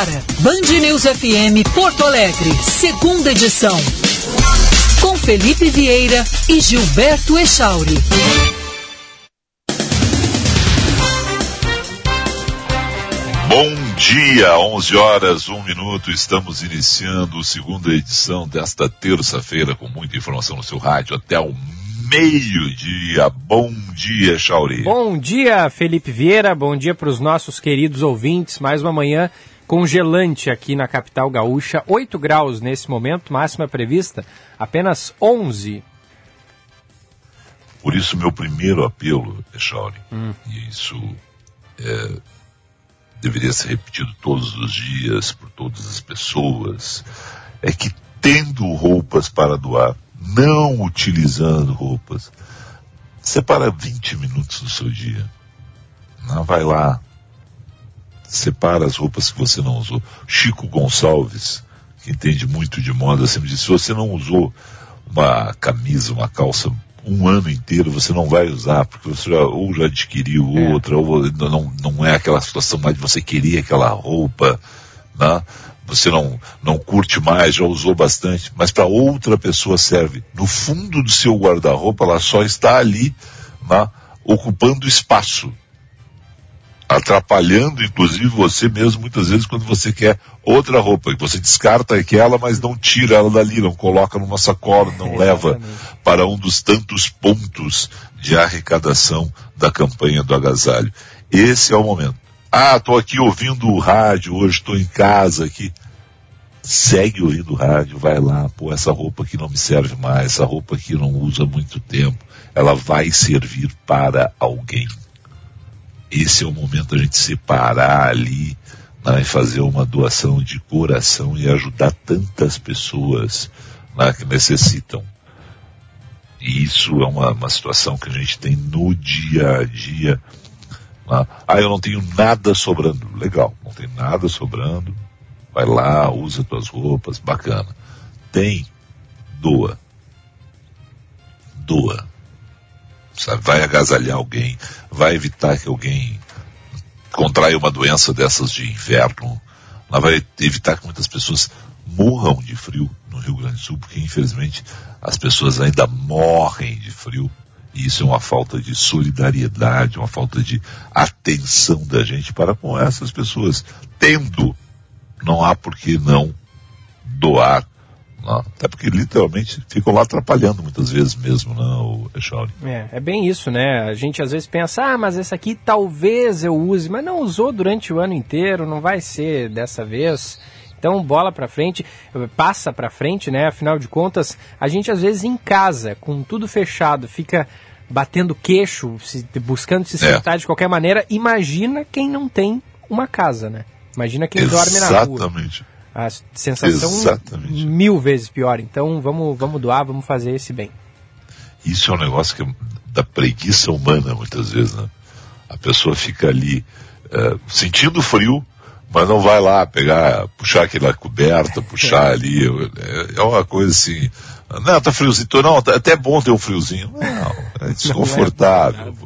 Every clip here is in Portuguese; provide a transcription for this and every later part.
agora, Band News FM Porto Alegre, segunda edição. Com Felipe Vieira e Gilberto Echauri. Bom dia, 11 horas, 1 minuto. Estamos iniciando a segunda edição desta terça-feira com muita informação no seu rádio até o meio-dia. Bom dia, Chauri. Bom dia, Felipe Vieira. Bom dia para os nossos queridos ouvintes. Mais uma manhã congelante aqui na capital gaúcha. 8 graus nesse momento, máxima prevista apenas 11. Por isso, meu primeiro apelo, Chauri, hum. e isso é deveria ser repetido todos os dias por todas as pessoas, é que tendo roupas para doar, não utilizando roupas, separa 20 minutos do seu dia. Não, vai lá, separa as roupas que você não usou. Chico Gonçalves, que entende muito de moda, sempre disse, se você não usou uma camisa, uma calça um ano inteiro você não vai usar, porque você já, ou já adquiriu é. outra, ou não, não é aquela situação mais de você queria aquela roupa, né? você não, não curte mais, já usou bastante, mas para outra pessoa serve. No fundo do seu guarda-roupa, ela só está ali, né? ocupando espaço atrapalhando inclusive você mesmo muitas vezes quando você quer outra roupa, que você descarta aquela, mas não tira ela dali, não coloca numa sacola, não é, leva para um dos tantos pontos de arrecadação da campanha do agasalho. Esse é o momento. Ah, estou aqui ouvindo o rádio, hoje estou em casa aqui. Segue ouvindo o rádio, vai lá, pô, essa roupa aqui não me serve mais, essa roupa aqui não usa muito tempo, ela vai servir para alguém esse é o momento da gente separar ali né, e fazer uma doação de coração e ajudar tantas pessoas né, que necessitam. E isso é uma, uma situação que a gente tem no dia a dia. Né? Ah, eu não tenho nada sobrando. Legal, não tem nada sobrando. Vai lá, usa tuas roupas, bacana. Tem, doa. Doa sabe? Vai agasalhar alguém, vai evitar que alguém contraia uma doença dessas de inverno, vai evitar que muitas pessoas morram de frio no Rio Grande do Sul, porque infelizmente as pessoas ainda morrem de frio. E isso é uma falta de solidariedade, uma falta de atenção da gente para com essas pessoas. Tendo, não há por que não doar até porque literalmente ficam lá atrapalhando muitas vezes mesmo, né, o Echauri. É, é bem isso, né? A gente às vezes pensa, ah, mas esse aqui talvez eu use, mas não usou durante o ano inteiro, não vai ser dessa vez. Então, bola para frente, passa para frente, né? Afinal de contas, a gente às vezes em casa, com tudo fechado, fica batendo queixo, se, buscando se sentar é. de qualquer maneira. Imagina quem não tem uma casa, né? Imagina quem Exatamente. dorme na rua. Exatamente a sensação Exatamente. mil vezes pior. Então vamos, vamos doar, vamos fazer esse bem. Isso é um negócio que, da preguiça humana, muitas vezes, né? A pessoa fica ali é, sentindo frio, mas não vai lá pegar, puxar aquela coberta, puxar ali. É, é uma coisa assim. Não, tá friozinho. Não, tá até bom ter um friozinho. Não, é desconfortável.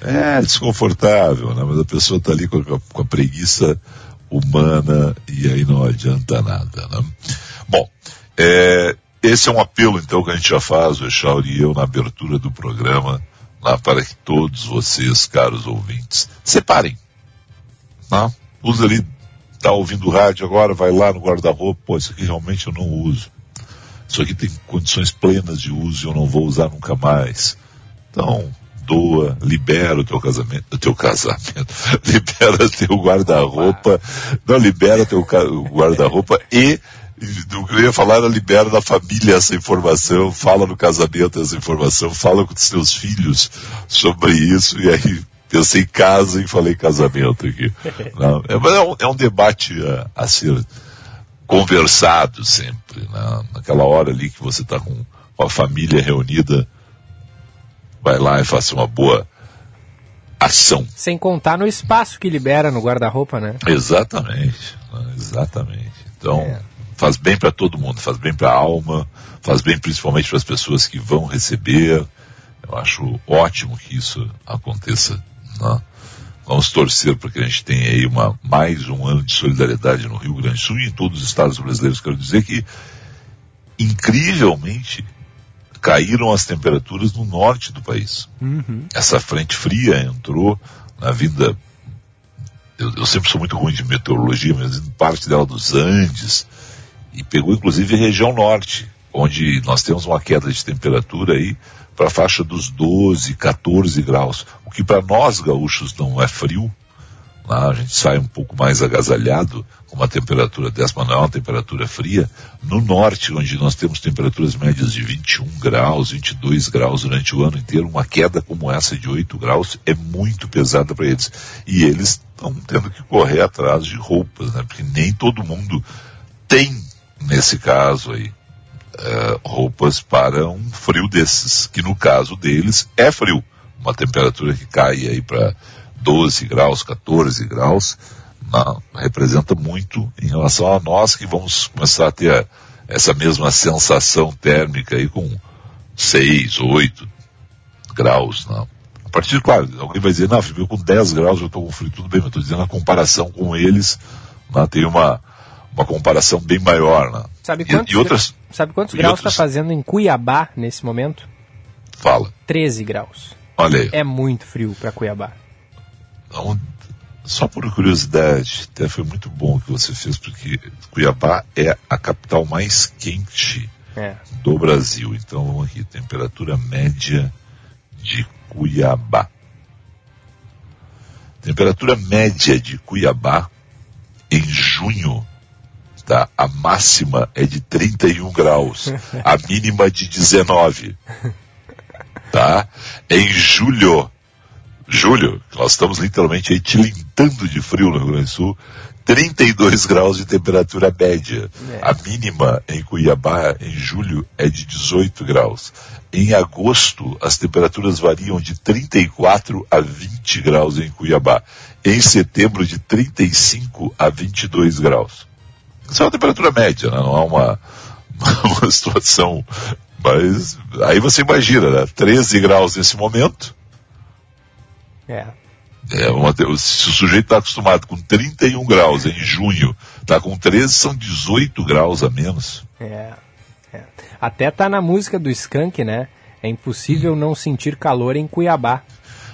É desconfortável, né? Mas a pessoa tá ali com a, com a preguiça humana e aí não adianta nada. Né? Bom, é, esse é um apelo então que a gente já faz, o Echauri e eu, na abertura do programa, lá, para que todos vocês, caros ouvintes, separem. Né? Usa ali, tá ouvindo rádio agora, vai lá no guarda-roupa, pô, isso aqui realmente eu não uso. Isso aqui tem condições plenas de uso e eu não vou usar nunca mais. Então, doa, libera o teu casamento, o teu casamento, libera teu guarda-roupa, não libera teu guarda-roupa e o que eu ia falar era libera da família essa informação, fala no casamento essa informação, fala com os teus filhos sobre isso e aí pensei casa e falei casamento aqui. Não, é, é, um, é um debate a, a, ser conversado sempre, né? naquela hora ali que você está com, com a família reunida, vai lá e faça uma boa ação. Sem contar no espaço que libera no guarda-roupa, né? Exatamente, exatamente. Então, é. faz bem para todo mundo, faz bem para a alma, faz bem principalmente para as pessoas que vão receber. Eu acho ótimo que isso aconteça. Né? Vamos torcer para que a gente tenha aí uma, mais um ano de solidariedade no Rio Grande do Sul e em todos os estados brasileiros. Quero dizer que, incrivelmente, caíram as temperaturas no norte do país. Uhum. Essa frente fria entrou na vinda. Eu, eu, sempre sou muito ruim de meteorologia, mas parte dela dos Andes e pegou inclusive a região norte, onde nós temos uma queda de temperatura aí para a faixa dos 12, 14 graus, o que para nós gaúchos não é frio, Lá a gente sai um pouco mais agasalhado, com uma temperatura dessa, mas não é uma temperatura fria. No norte, onde nós temos temperaturas médias de 21 graus, 22 graus durante o ano inteiro, uma queda como essa de 8 graus é muito pesada para eles. E eles estão tendo que correr atrás de roupas, né? Porque nem todo mundo tem, nesse caso aí, uh, roupas para um frio desses, que no caso deles é frio. Uma temperatura que cai aí para 12 graus, 14 graus, não, representa muito em relação a nós que vamos começar a ter essa mesma sensação térmica aí com 6, 8 graus. Não. A partir, claro, alguém vai dizer, não, eu com 10 graus eu estou com frio, tudo bem, mas estou dizendo a comparação com eles, não, tem uma, uma comparação bem maior. Não. Sabe quantos, e, e outras, sabe quantos graus está fazendo em Cuiabá nesse momento? Fala. 13 graus. Olha aí. É muito frio para Cuiabá. Só por curiosidade, até foi muito bom o que você fez, porque Cuiabá é a capital mais quente é. do Brasil. Então vamos aqui, temperatura média de Cuiabá. Temperatura média de Cuiabá em junho, tá? A máxima é de 31 graus, a mínima de 19. Tá? Em julho, julho, nós estamos literalmente aí tilintando de frio no Rio Grande do Sul, 32 graus de temperatura média. É. A mínima em Cuiabá, em julho, é de 18 graus. Em agosto, as temperaturas variam de 34 a 20 graus em Cuiabá. Em setembro, de 35 a 22 graus. Isso é uma temperatura média, né? não é uma, uma situação. Mas aí você imagina, né? 13 graus nesse momento, é. É uma, se o sujeito está acostumado com 31 graus em junho, está com 13, são 18 graus a menos. É, é. Até tá na música do Skank, né? É impossível não sentir calor em Cuiabá.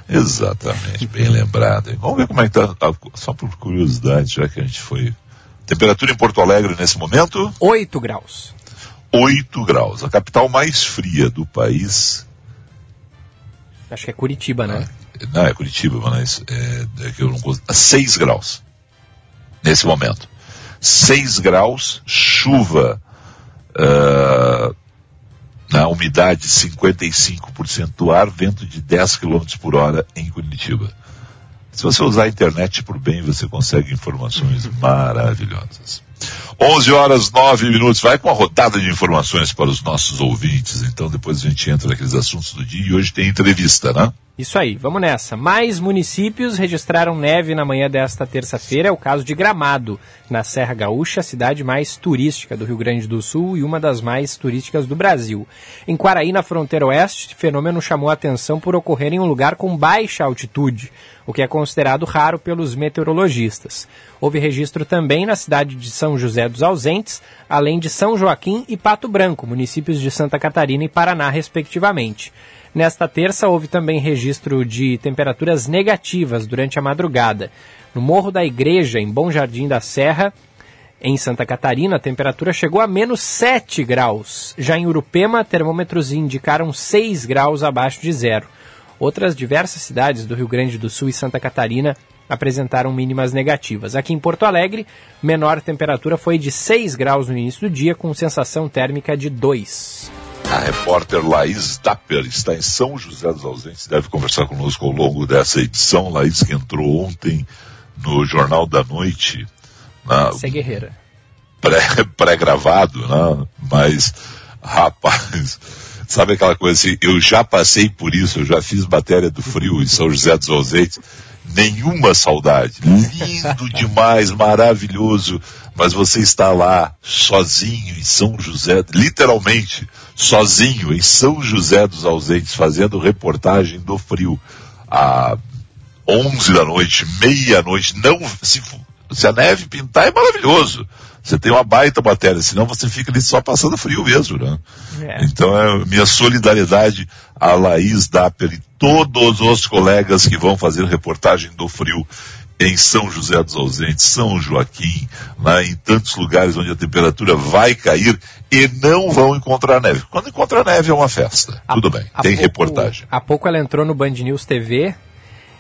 Exatamente, bem lembrado. Vamos ver como é que tá, só por curiosidade, já que a gente foi. Temperatura em Porto Alegre nesse momento? 8 graus. 8 graus. A capital mais fria do país. Acho que é Curitiba, né? Ah, não, é Curitiba, mas é, é que eu não gosto. 6 graus. Nesse momento. 6 graus, chuva, uh, na umidade 55% do ar, vento de 10 km por hora em Curitiba. Se você usar a internet por bem, você consegue informações maravilhosas. 11 horas 9 minutos. Vai com a rodada de informações para os nossos ouvintes. Então depois a gente entra naqueles assuntos do dia e hoje tem entrevista, né? Isso aí, vamos nessa. Mais municípios registraram neve na manhã desta terça-feira. É o caso de Gramado, na Serra Gaúcha, a cidade mais turística do Rio Grande do Sul e uma das mais turísticas do Brasil. Em Quaraí, na fronteira oeste, o fenômeno chamou a atenção por ocorrer em um lugar com baixa altitude, o que é considerado raro pelos meteorologistas. Houve registro também na cidade de São José dos Ausentes, além de São Joaquim e Pato Branco, municípios de Santa Catarina e Paraná, respectivamente. Nesta terça, houve também registro de temperaturas negativas durante a madrugada. No Morro da Igreja, em Bom Jardim da Serra, em Santa Catarina, a temperatura chegou a menos 7 graus. Já em Urupema, termômetros indicaram 6 graus abaixo de zero. Outras diversas cidades do Rio Grande do Sul e Santa Catarina apresentaram mínimas negativas. Aqui em Porto Alegre, menor temperatura foi de 6 graus no início do dia, com sensação térmica de 2. A repórter Laís Dapper está em São José dos Ausentes, deve conversar conosco ao longo dessa edição. Laís que entrou ontem no Jornal da Noite. Na, é guerreira. Pré-gravado, pré né? mas, rapaz, sabe aquela coisa assim, eu já passei por isso, eu já fiz matéria do frio em São José dos Ausentes, nenhuma saudade. Lindo demais, maravilhoso, mas você está lá sozinho em São José, literalmente sozinho em São José dos Ausentes, fazendo reportagem do frio. A 11 da noite, meia-noite, não, se, se a neve pintar é maravilhoso. Você tem uma baita matéria, senão você fica ali só passando frio mesmo, né? É. Então é minha solidariedade a Laís Dapper e todos os colegas que vão fazer reportagem do frio em São José dos Ausentes, São Joaquim, lá em tantos lugares onde a temperatura vai cair e não vão encontrar neve. Quando encontrar neve é uma festa. Tudo bem, tem pouco, reportagem. Há pouco ela entrou no Band News TV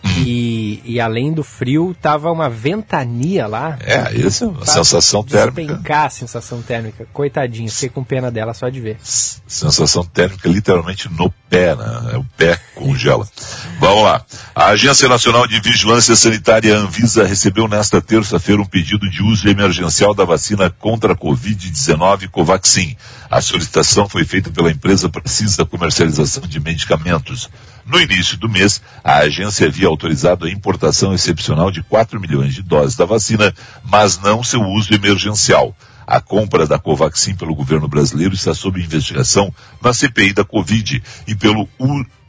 e, e, além do frio, tava uma ventania lá. É, isso é uma sensação térmica. Despencar a sensação térmica. Coitadinha, fiquei com pena dela só de ver. Sensação térmica literalmente no pé, né? O pé congela. Vamos lá. A Agência Nacional de Vigilância Sanitária Anvisa recebeu nesta terça-feira um pedido de uso emergencial da vacina contra a Covid-19 Covaxin. A solicitação foi feita pela empresa Precisa Comercialização de Medicamentos. No início do mês, a agência havia autorizado a importação excepcional de 4 milhões de doses da vacina, mas não seu uso emergencial. A compra da Covaxin pelo governo brasileiro está sob investigação na CPI da Covid e pelo,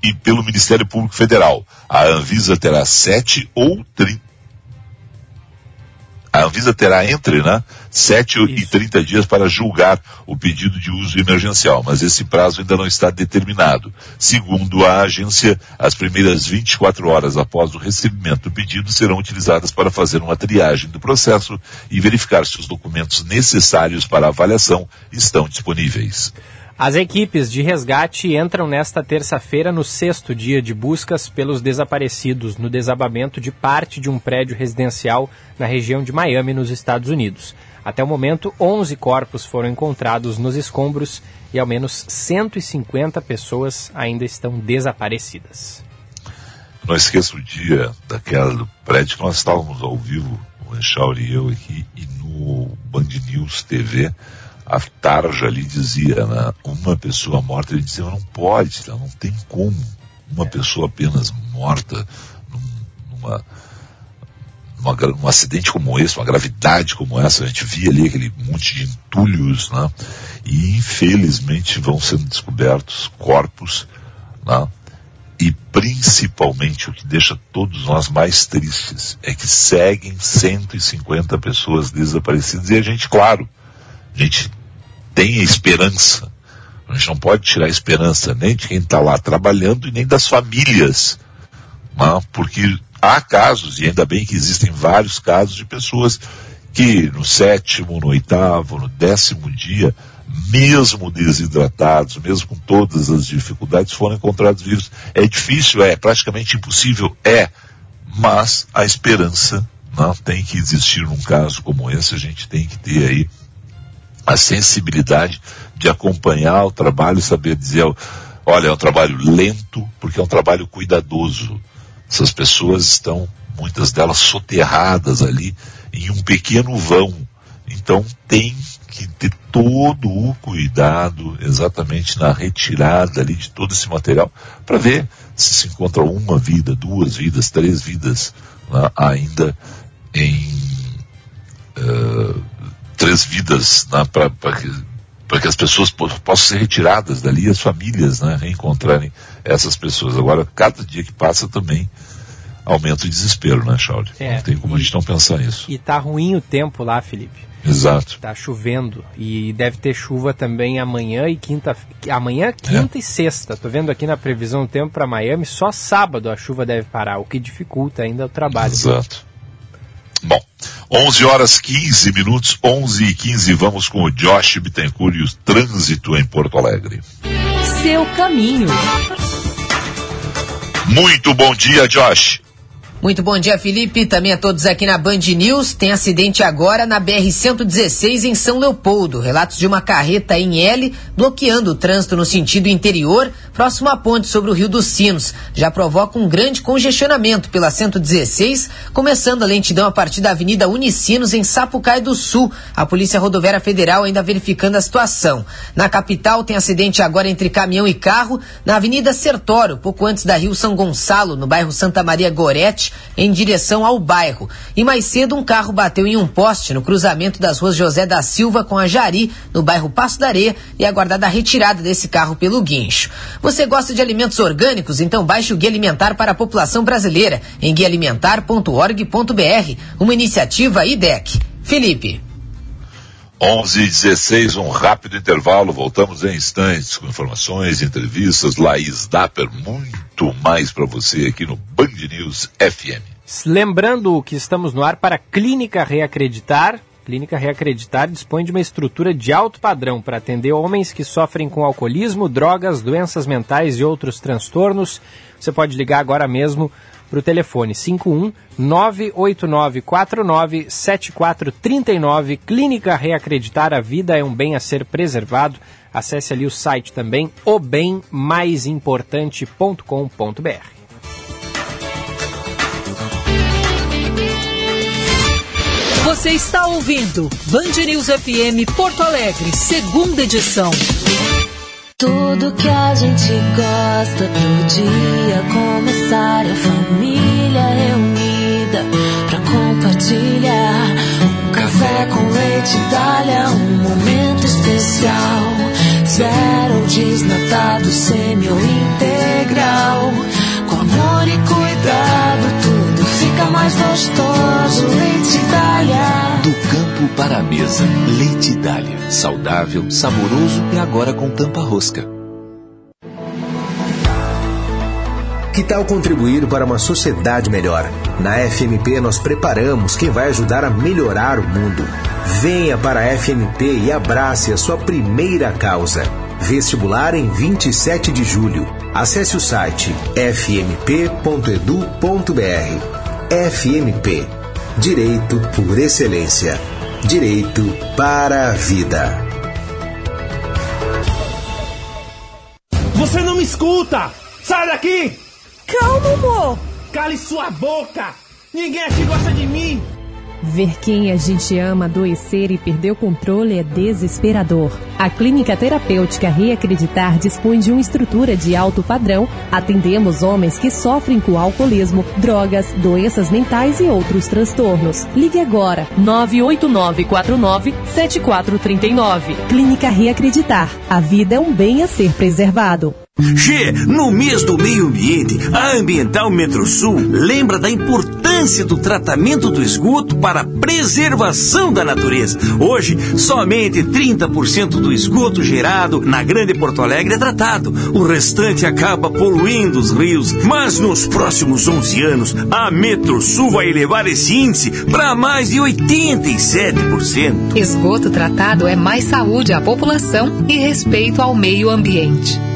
e pelo Ministério Público Federal. A Anvisa terá 7 ou 30 a Anvisa terá entre né, 7 e 30 dias para julgar o pedido de uso emergencial, mas esse prazo ainda não está determinado. Segundo a agência, as primeiras 24 horas após o recebimento do pedido serão utilizadas para fazer uma triagem do processo e verificar se os documentos necessários para a avaliação estão disponíveis. As equipes de resgate entram nesta terça-feira no sexto dia de buscas pelos desaparecidos no desabamento de parte de um prédio residencial na região de Miami, nos Estados Unidos. Até o momento, 11 corpos foram encontrados nos escombros e ao menos 150 pessoas ainda estão desaparecidas. Não esqueça o dia daquela do prédio que nós estávamos ao vivo, o Enxauri e eu aqui, e no Band News TV a tarja ali dizia, né, uma pessoa morta, ele dizia, não pode, não tem como uma pessoa apenas morta numa, numa, num acidente como esse, uma gravidade como essa, a gente via ali aquele monte de entulhos, né, e infelizmente vão sendo descobertos corpos, né, e principalmente o que deixa todos nós mais tristes é que seguem 150 pessoas desaparecidas. E a gente, claro, a gente tem esperança. A gente não pode tirar a esperança nem de quem está lá trabalhando e nem das famílias. Né? Porque há casos, e ainda bem que existem vários casos de pessoas que no sétimo, no oitavo, no décimo dia, mesmo desidratados, mesmo com todas as dificuldades, foram encontrados vivos. É difícil, é praticamente impossível, é, mas a esperança não né, tem que existir num caso como esse, a gente tem que ter aí a sensibilidade de acompanhar o trabalho saber dizer, olha, é um trabalho lento, porque é um trabalho cuidadoso. Essas pessoas estão, muitas delas, soterradas ali em um pequeno vão. Então tem que ter todo o cuidado exatamente na retirada ali de todo esse material para ver se se encontra uma vida, duas vidas, três vidas né, ainda em uh, três vidas né, para que, que as pessoas possam ser retiradas dali, as famílias né, reencontrarem essas pessoas. Agora, cada dia que passa também aumenta o desespero, né, Charles? É, não tem como e, a gente não pensar nisso. E tá ruim o tempo lá, Felipe. Exato. Tá chovendo e deve ter chuva também amanhã e quinta, amanhã, quinta é. e sexta. Tô vendo aqui na previsão do tempo para Miami, só sábado a chuva deve parar, o que dificulta ainda o trabalho. Exato. Bom, 11 horas 15 minutos, 11 e 15, vamos com o Josh Bittencourt e o trânsito em Porto Alegre. Seu caminho. Muito bom dia, Josh. Muito bom dia, Felipe. Também a todos aqui na Band News. Tem acidente agora na BR-116 em São Leopoldo. Relatos de uma carreta em L bloqueando o trânsito no sentido interior, próximo à ponte sobre o Rio dos Sinos. Já provoca um grande congestionamento pela 116, começando a lentidão a partir da Avenida Unicinos em Sapucaí do Sul. A Polícia Rodoviária Federal ainda verificando a situação. Na capital tem acidente agora entre caminhão e carro na Avenida Sertório, pouco antes da Rio São Gonçalo, no bairro Santa Maria Gorete Em direção ao bairro. E mais cedo, um carro bateu em um poste no cruzamento das ruas José da Silva com a Jari, no bairro Passo da Areia, e aguardada a retirada desse carro pelo guincho. Você gosta de alimentos orgânicos? Então baixe o Guia Alimentar para a População Brasileira em guialimentar.org.br, uma iniciativa IDEC. Felipe. 11 e 16, um rápido intervalo. Voltamos em instantes com informações, entrevistas. Laís Dapper, muito mais para você aqui no Band News FM. Lembrando que estamos no ar para Clínica Reacreditar. Clínica Reacreditar dispõe de uma estrutura de alto padrão para atender homens que sofrem com alcoolismo, drogas, doenças mentais e outros transtornos. Você pode ligar agora mesmo para o telefone 51 98949 7439. Clínica Reacreditar a Vida é um bem a ser preservado. Acesse ali o site também, obemmaisimportante.com.br. Você está ouvindo Band News FM Porto Alegre, segunda edição. Tudo que a gente gosta pro dia começar a família reunida pra compartilhar um café com leite Dália, um momento especial. Zero desnatado, semi ou integral, com amor e cuidado tudo fica mais gostoso. Leite Dália. Campo para a mesa, Leite Dália. Saudável, saboroso e agora com tampa rosca. Que tal contribuir para uma sociedade melhor? Na FMP nós preparamos quem vai ajudar a melhorar o mundo. Venha para a FMP e abrace a sua primeira causa. Vestibular em 27 de julho. Acesse o site fmp.edu.br. FMP Direito por Excelência. Direito para a vida. Você não me escuta! Sai daqui! Calma, amor! Cale sua boca! Ninguém aqui gosta de! Ver quem a gente ama adoecer e perder o controle é desesperador. A Clínica Terapêutica Reacreditar dispõe de uma estrutura de alto padrão. Atendemos homens que sofrem com alcoolismo, drogas, doenças mentais e outros transtornos. Ligue agora 989497439. Clínica Reacreditar. A vida é um bem a ser preservado. Che, no mês do meio ambiente, a Ambiental Metrosul lembra da importância do tratamento do esgoto para a preservação da natureza. Hoje, somente 30% do esgoto gerado na Grande Porto Alegre é tratado. O restante acaba poluindo os rios. Mas nos próximos 11 anos, a Metrosul vai elevar esse índice para mais de 87%. Esgoto tratado é mais saúde à população e respeito ao meio ambiente.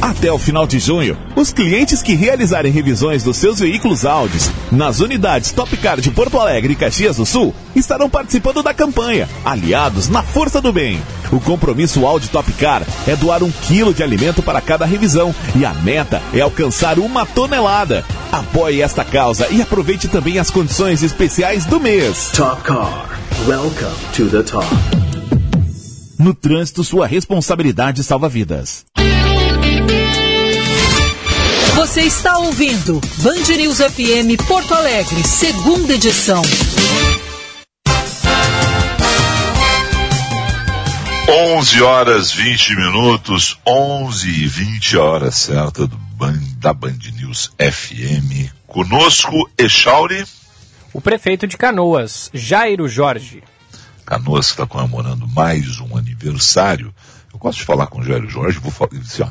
Até o final de junho, os clientes que realizarem revisões dos seus veículos Audis nas unidades Top Car de Porto Alegre e Caxias do Sul estarão participando da campanha Aliados na Força do Bem. O compromisso Audi Top Car é doar um quilo de alimento para cada revisão e a meta é alcançar uma tonelada. Apoie esta causa e aproveite também as condições especiais do mês. Top Car. Welcome to the top. No trânsito, sua responsabilidade salva vidas. Você está ouvindo Band News FM Porto Alegre, segunda edição. 11 horas 20 minutos, 11 e 20 horas certa do Band, da Band News FM. Conosco, Echauri. O prefeito de Canoas, Jairo Jorge. Canoas está comemorando mais um aniversário. Eu gosto de falar com o Jairo Jorge, vou falar assim, ó,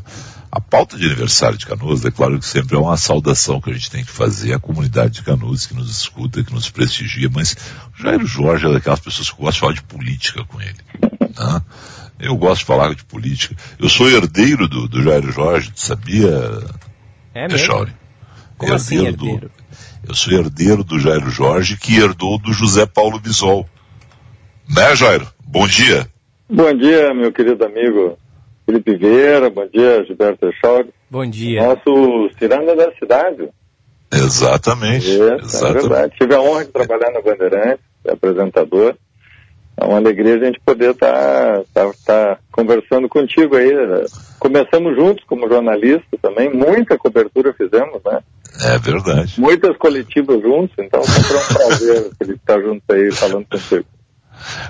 a pauta de aniversário de Canoas, é claro que sempre é uma saudação que a gente tem que fazer à comunidade de Canoas que nos escuta, que nos prestigia, mas o Jairo Jorge é daquelas pessoas que gostam de falar de política com ele. Né? Eu gosto de falar de política. Eu sou herdeiro do, do Jairo Jorge, sabia? É mesmo? Como herdeiro assim herdeiro? Do, eu sou herdeiro do Jairo Jorge, que herdou do José Paulo Bisol. Né, Jairo? Bom dia. Bom dia, meu querido amigo Felipe Vieira, bom dia, Gilberto Echauri. Bom dia. Nosso ciranda da cidade. Exatamente. Isso, exatamente. é verdade. Tive a honra de trabalhar na Bandeirantes, apresentador. É uma alegria a gente poder estar tá, tá, tá conversando contigo aí. Começamos juntos como jornalista também, muita cobertura fizemos, né? É verdade. Muitas coletivas juntos, então sempre é um prazer ele estar junto aí falando contigo.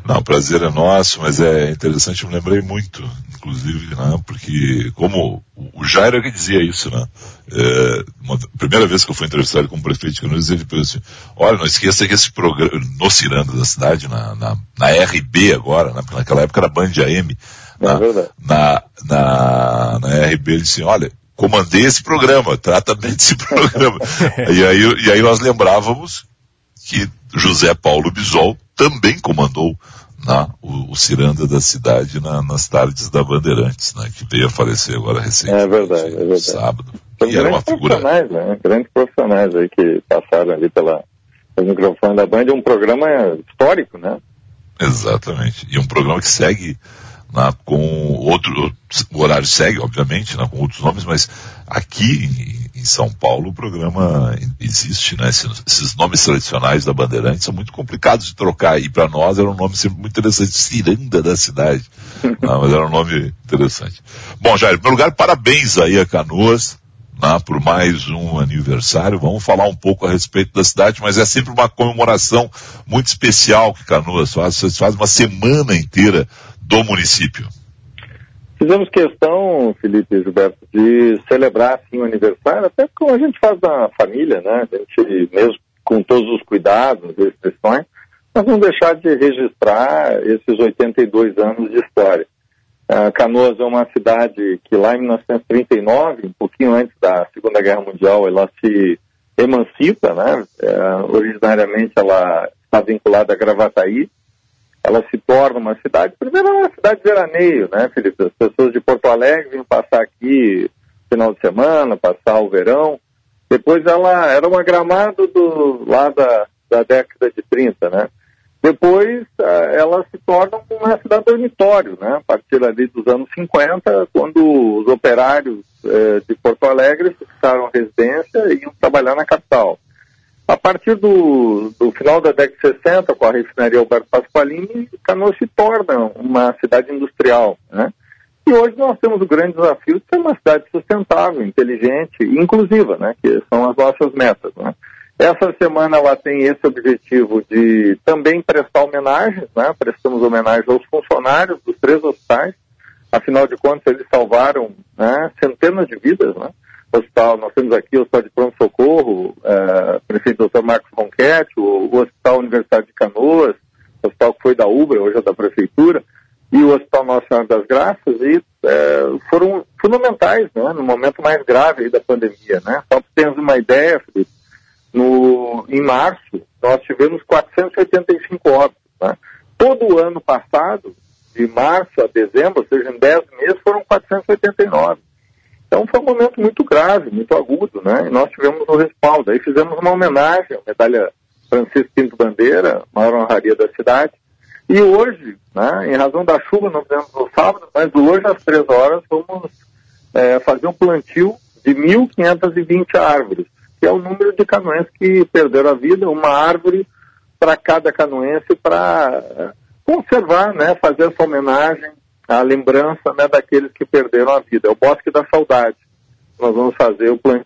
Não, o prazer é nosso, mas é interessante, eu me lembrei muito, inclusive, né, porque como o Jairo é que dizia isso, né, é, uma, primeira vez que eu fui entrevistado como prefeito de Canoas, ele falou assim, olha, não esqueça que esse programa, no Ciranda da cidade, na, na, na RB agora, né, porque naquela época era Band AM, na, é na, na, na RB, ele disse, olha, comandei esse programa, trata bem desse programa. e, aí, e aí nós lembrávamos que José Paulo Bisol também comandou né, o, o Ciranda da cidade na, nas tardes da Bandeirantes, né, que veio a falecer agora recentemente. É verdade, é verdade. Sábado. São e era uma figura. Profissionais, né? Grandes profissionais aí que passaram ali pela, pelo microfone da Band, é um programa histórico, né? Exatamente. E um programa que segue com outro, o horário segue, obviamente, né, com outros nomes, mas aqui em, São Paulo o programa existe, né, esses, esses, nomes tradicionais da Bandeirantes são muito complicados de trocar, e para nós era um nome sempre muito interessante, Ciranda da cidade, né, mas era um nome interessante. Bom, Jair, em primeiro lugar, parabéns aí a Canoas, né, por mais um aniversário. Vamos falar um pouco a respeito da cidade, mas é sempre uma comemoração muito especial que Canoas faz. Vocês fazem uma semana inteira do município? Fizemos questão, Felipe e Gilberto, de celebrar assim o aniversário, até como a gente faz na família, né? A gente, mesmo com todos os cuidados restrições, nós não deixar de registrar esses 82 anos de história. Uh, Canoas é uma cidade que lá em 1939, um pouquinho antes da Segunda Guerra Mundial, ela se emancipa, né? Uh, originariamente ela está vinculada a Gravataí, ela se torna uma cidade, primeiro é uma cidade de veraneio, né, Felipe? As pessoas de Porto Alegre vinham passar aqui final de semana, passar o verão. Depois ela era uma gramado do, lá da, da década de 30, né? Depois ela se torna uma cidade dormitório, né? A partir ali dos anos 50, quando os operários eh, de Porto Alegre fixaram residência e iam trabalhar na capital. A partir do, do, final da década de 60, com a refinaria Alberto Pasqualini, Canoas se torna uma cidade industrial. Né? E hoje nós temos o grande desafio de ser uma cidade sustentável, inteligente e inclusiva, né? que são as nossas metas. Né? Essa semana ela tem esse objetivo de também prestar homenagens, né? prestamos homenagem aos funcionários dos três hospitais, afinal de contas eles salvaram né, centenas de vidas, né? Hospital, nós temos aqui o Hospital de Pronto Socorro, é, prefeito Dr. Marcos Ronquete, o, o, Hospital Universitário de Canoas, o hospital que foi da Ubra, hoje é da Prefeitura, e o Hospital Nossa Senhora das Graças, e é, foram fundamentais né, no momento mais grave da pandemia. Né? Só para termos uma ideia, Felipe, no, em março, nós tivemos 485 óbitos. Né? Todo o ano passado, de março a dezembro, ou seja, em 10 meses, foram 489. Então foi um momento muito grave, muito agudo, né? E nós tivemos o respaldo. Aí fizemos uma homenagem à medalha Francisco Pinto Bandeira, maior honraria da cidade. E hoje, né, em razão da chuva, não fizemos no sábado, mas hoje às três horas vamos é, fazer um plantio de 1.520 árvores, que é o número de canoenses que perderam a vida, uma árvore para cada canoense para é, conservar, né, fazer essa homenagem a lembrança né, daqueles que perderam a vida. É o Bosque da Saudade. Nós vamos fazer o plantio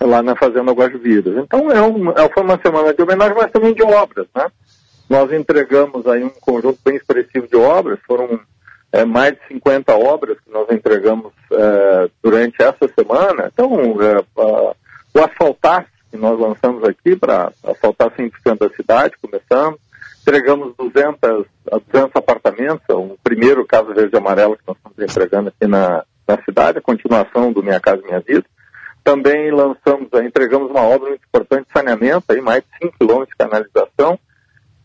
lá na Fazenda Guajuviras. Então é um, é, foi uma semana de homenagem, mas também de obras, né? Nós entregamos aí um conjunto bem expressivo de obras, foram é, mais de 50 obras que nós entregamos é, durante essa semana. Então, é, a, o asfaltar que nós lançamos aqui para asfaltar 100% da cidade, começamos entregamos 200, 200 apartamentos, o primeiro Casa Verde Amarelo que nós estamos entregando aqui na, na cidade, a continuação do Minha Casa Minha Vida. Também lançamos, entregamos uma obra muito importante de saneamento, aí mais de 5 quilômetros de canalização,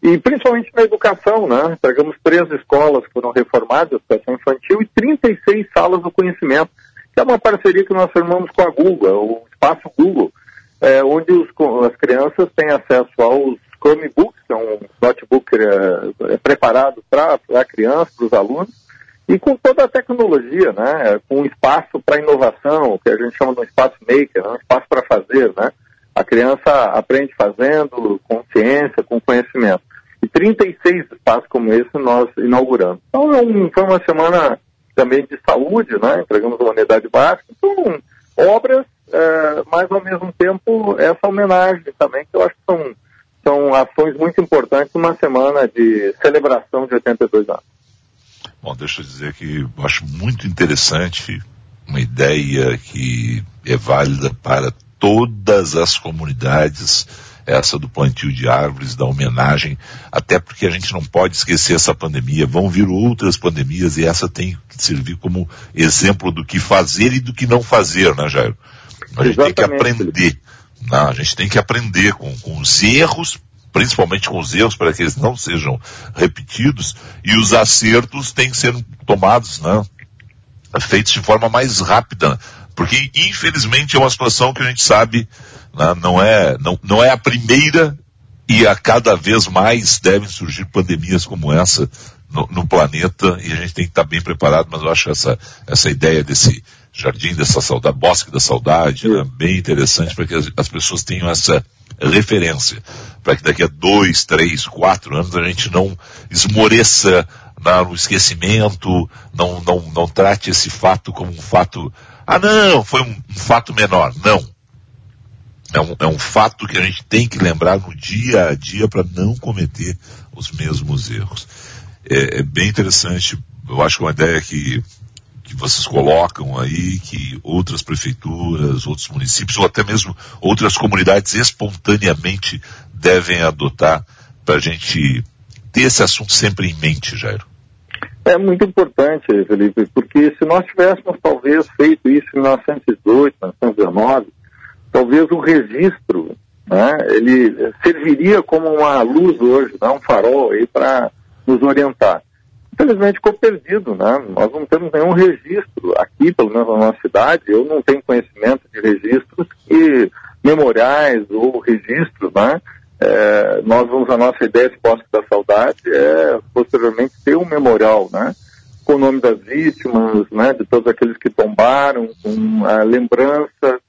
e principalmente na educação, né? Entregamos três escolas que foram reformadas, educação infantil, e 36 salas do conhecimento, que é uma parceria que nós formamos com a Google, é o espaço Google, é, onde os, as crianças têm acesso aos Chromebooks, é um notebook é, é preparado para a criança, para os alunos, e com toda a tecnologia, né, com espaço para inovação, que a gente chama de um espaço maker, né, um espaço para fazer, né, a criança aprende fazendo, com ciência, com conhecimento. E 36 espaços como esse nós inauguramos. Então é um, foi uma semana também de saúde, né, entregamos uma unidade básica, então obras é, mas ao mesmo tempo essa homenagem também, que eu acho que são, são ações muito importantes numa semana de celebração de 82 anos. Bom, deixa eu dizer que eu acho muito interessante uma ideia que é válida para todas as comunidades, essa do plantio de árvores, da homenagem, até porque a gente não pode esquecer essa pandemia, vão vir outras pandemias e essa tem que servir como exemplo do que fazer e do que não fazer, né, Jairo? A gente Exatamente. tem que aprender, né? a gente tem que aprender com, com os erros, principalmente com os erros, para que eles não sejam repetidos, e os acertos têm que ser tomados, né? feitos de forma mais rápida, porque infelizmente é uma situação que a gente sabe né, não, é, não, não é a primeira e a cada vez mais devem surgir pandemias como essa no, no, planeta e a gente tem que estar bem preparado, mas eu acho essa, essa ideia desse jardim dessa saudade, bosque da saudade, né, bem interessante para que as, as, pessoas tenham essa referência, para que daqui a dois, três, quatro anos a gente não esmoreça no esquecimento, não, não, não trate esse fato como um fato, ah não, foi um, um fato menor. Não. É um, é um fato que a gente tem que lembrar no dia a dia para não cometer os mesmos erros. É, é, bem interessante, eu acho que é uma ideia que, que vocês colocam aí, que outras prefeituras, outros municípios, ou até mesmo outras comunidades espontaneamente devem adotar para a gente ter esse assunto sempre em mente, Jairo. É muito importante, Felipe, porque se nós tivéssemos talvez feito isso em 1918, 1919, talvez o registro, né, ele serviria como uma luz hoje, né, um farol aí para nos orientar. Infelizmente ficou perdido, né? Nós não temos nenhum registro aqui, pelo menos na nossa cidade, eu não tenho conhecimento de registros e memoriais ou registros, né? É, nós vamos, a nossa ideia de Bosque da Saudade é, posteriormente, ter um memorial, né? Com o nome das vítimas, né? De todos aqueles que tombaram, com a lembrança,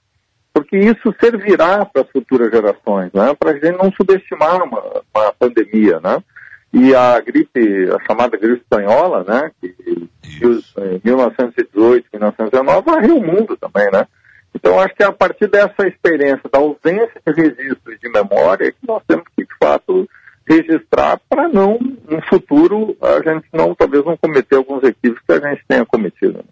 porque isso servirá para as futuras gerações, né? Para a gente não subestimar uma, uma, pandemia, né? E a gripe, a chamada gripe espanhola, né? Que em 1918, 1919, varreu o mundo também, né? Então, acho que é a partir dessa experiência, da ausência de registro e de memória, que nós temos que, de fato, registrar para não, no futuro, a gente não, talvez não cometer alguns equívocos que a gente tenha cometido. Né?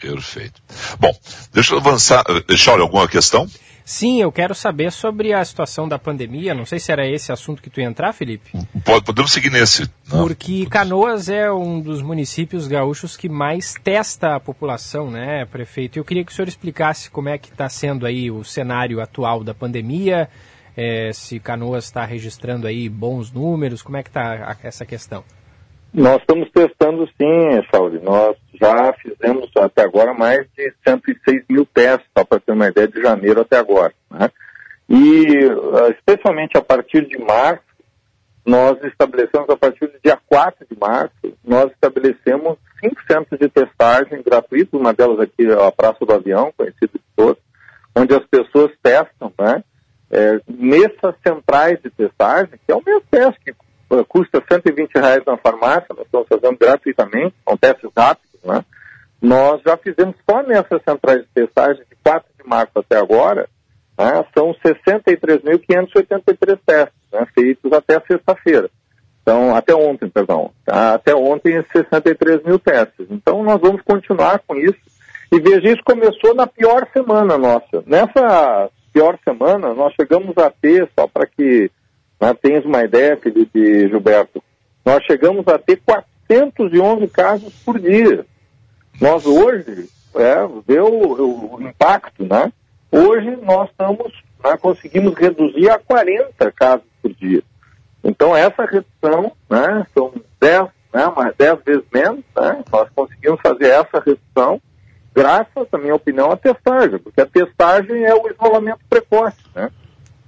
Perfeito. Bom, deixa eu avançar. Deixa eu alguma questão? Sim, eu quero saber sobre a situação da pandemia. Não sei se era esse assunto que tu ia entrar, Felipe. Podemos seguir nesse. Não. Porque Canoas é um dos municípios gaúchos que mais testa a população, né, prefeito? Eu queria que o senhor explicasse como é que está sendo aí o cenário atual da pandemia, é, se Canoas está registrando aí bons números, como é que está essa questão? Nós estamos testando sim, Saúde. Nós já fizemos até agora mais de 106 mil testes, só para ter uma ideia, de janeiro até agora. Né? E, ah, especialmente a partir de março, nós estabelecemos, a partir do dia 4 de março, nós estabelecemos cinco centros de testagem gratuitos, uma delas aqui é a Praça do Avião, conhecida de todos, onde as pessoas testam, né? É, nessas centrais de testagem, que é o mesmo teste que uh, custa 120 reais na farmácia, nós estamos fazendo gratuitamente, são testes rápidos, né? Nós já fizemos só nessas centrais de testagem, de 4 de março até agora, né, são 63.583 testes né, feitos até sexta-feira. Então, até ontem, perdão. Até ontem, 63 mil testes. Então, nós vamos continuar com isso. E veja, isso começou na pior semana nossa. Nessa pior semana, nós chegamos a ter, só para que né, tenhas uma ideia, Felipe Gilberto, nós chegamos a ter 411 casos por dia. Nós hoje, é, vê o, o impacto, né? Hoje nós estamos, né, conseguimos reduzir a 40 casos por dia. Então essa redução, né, são 10, né, mais 10 vezes menos, né, nós conseguimos fazer essa redução graças, na minha opinião, à testagem, porque a testagem é o isolamento precoce, né?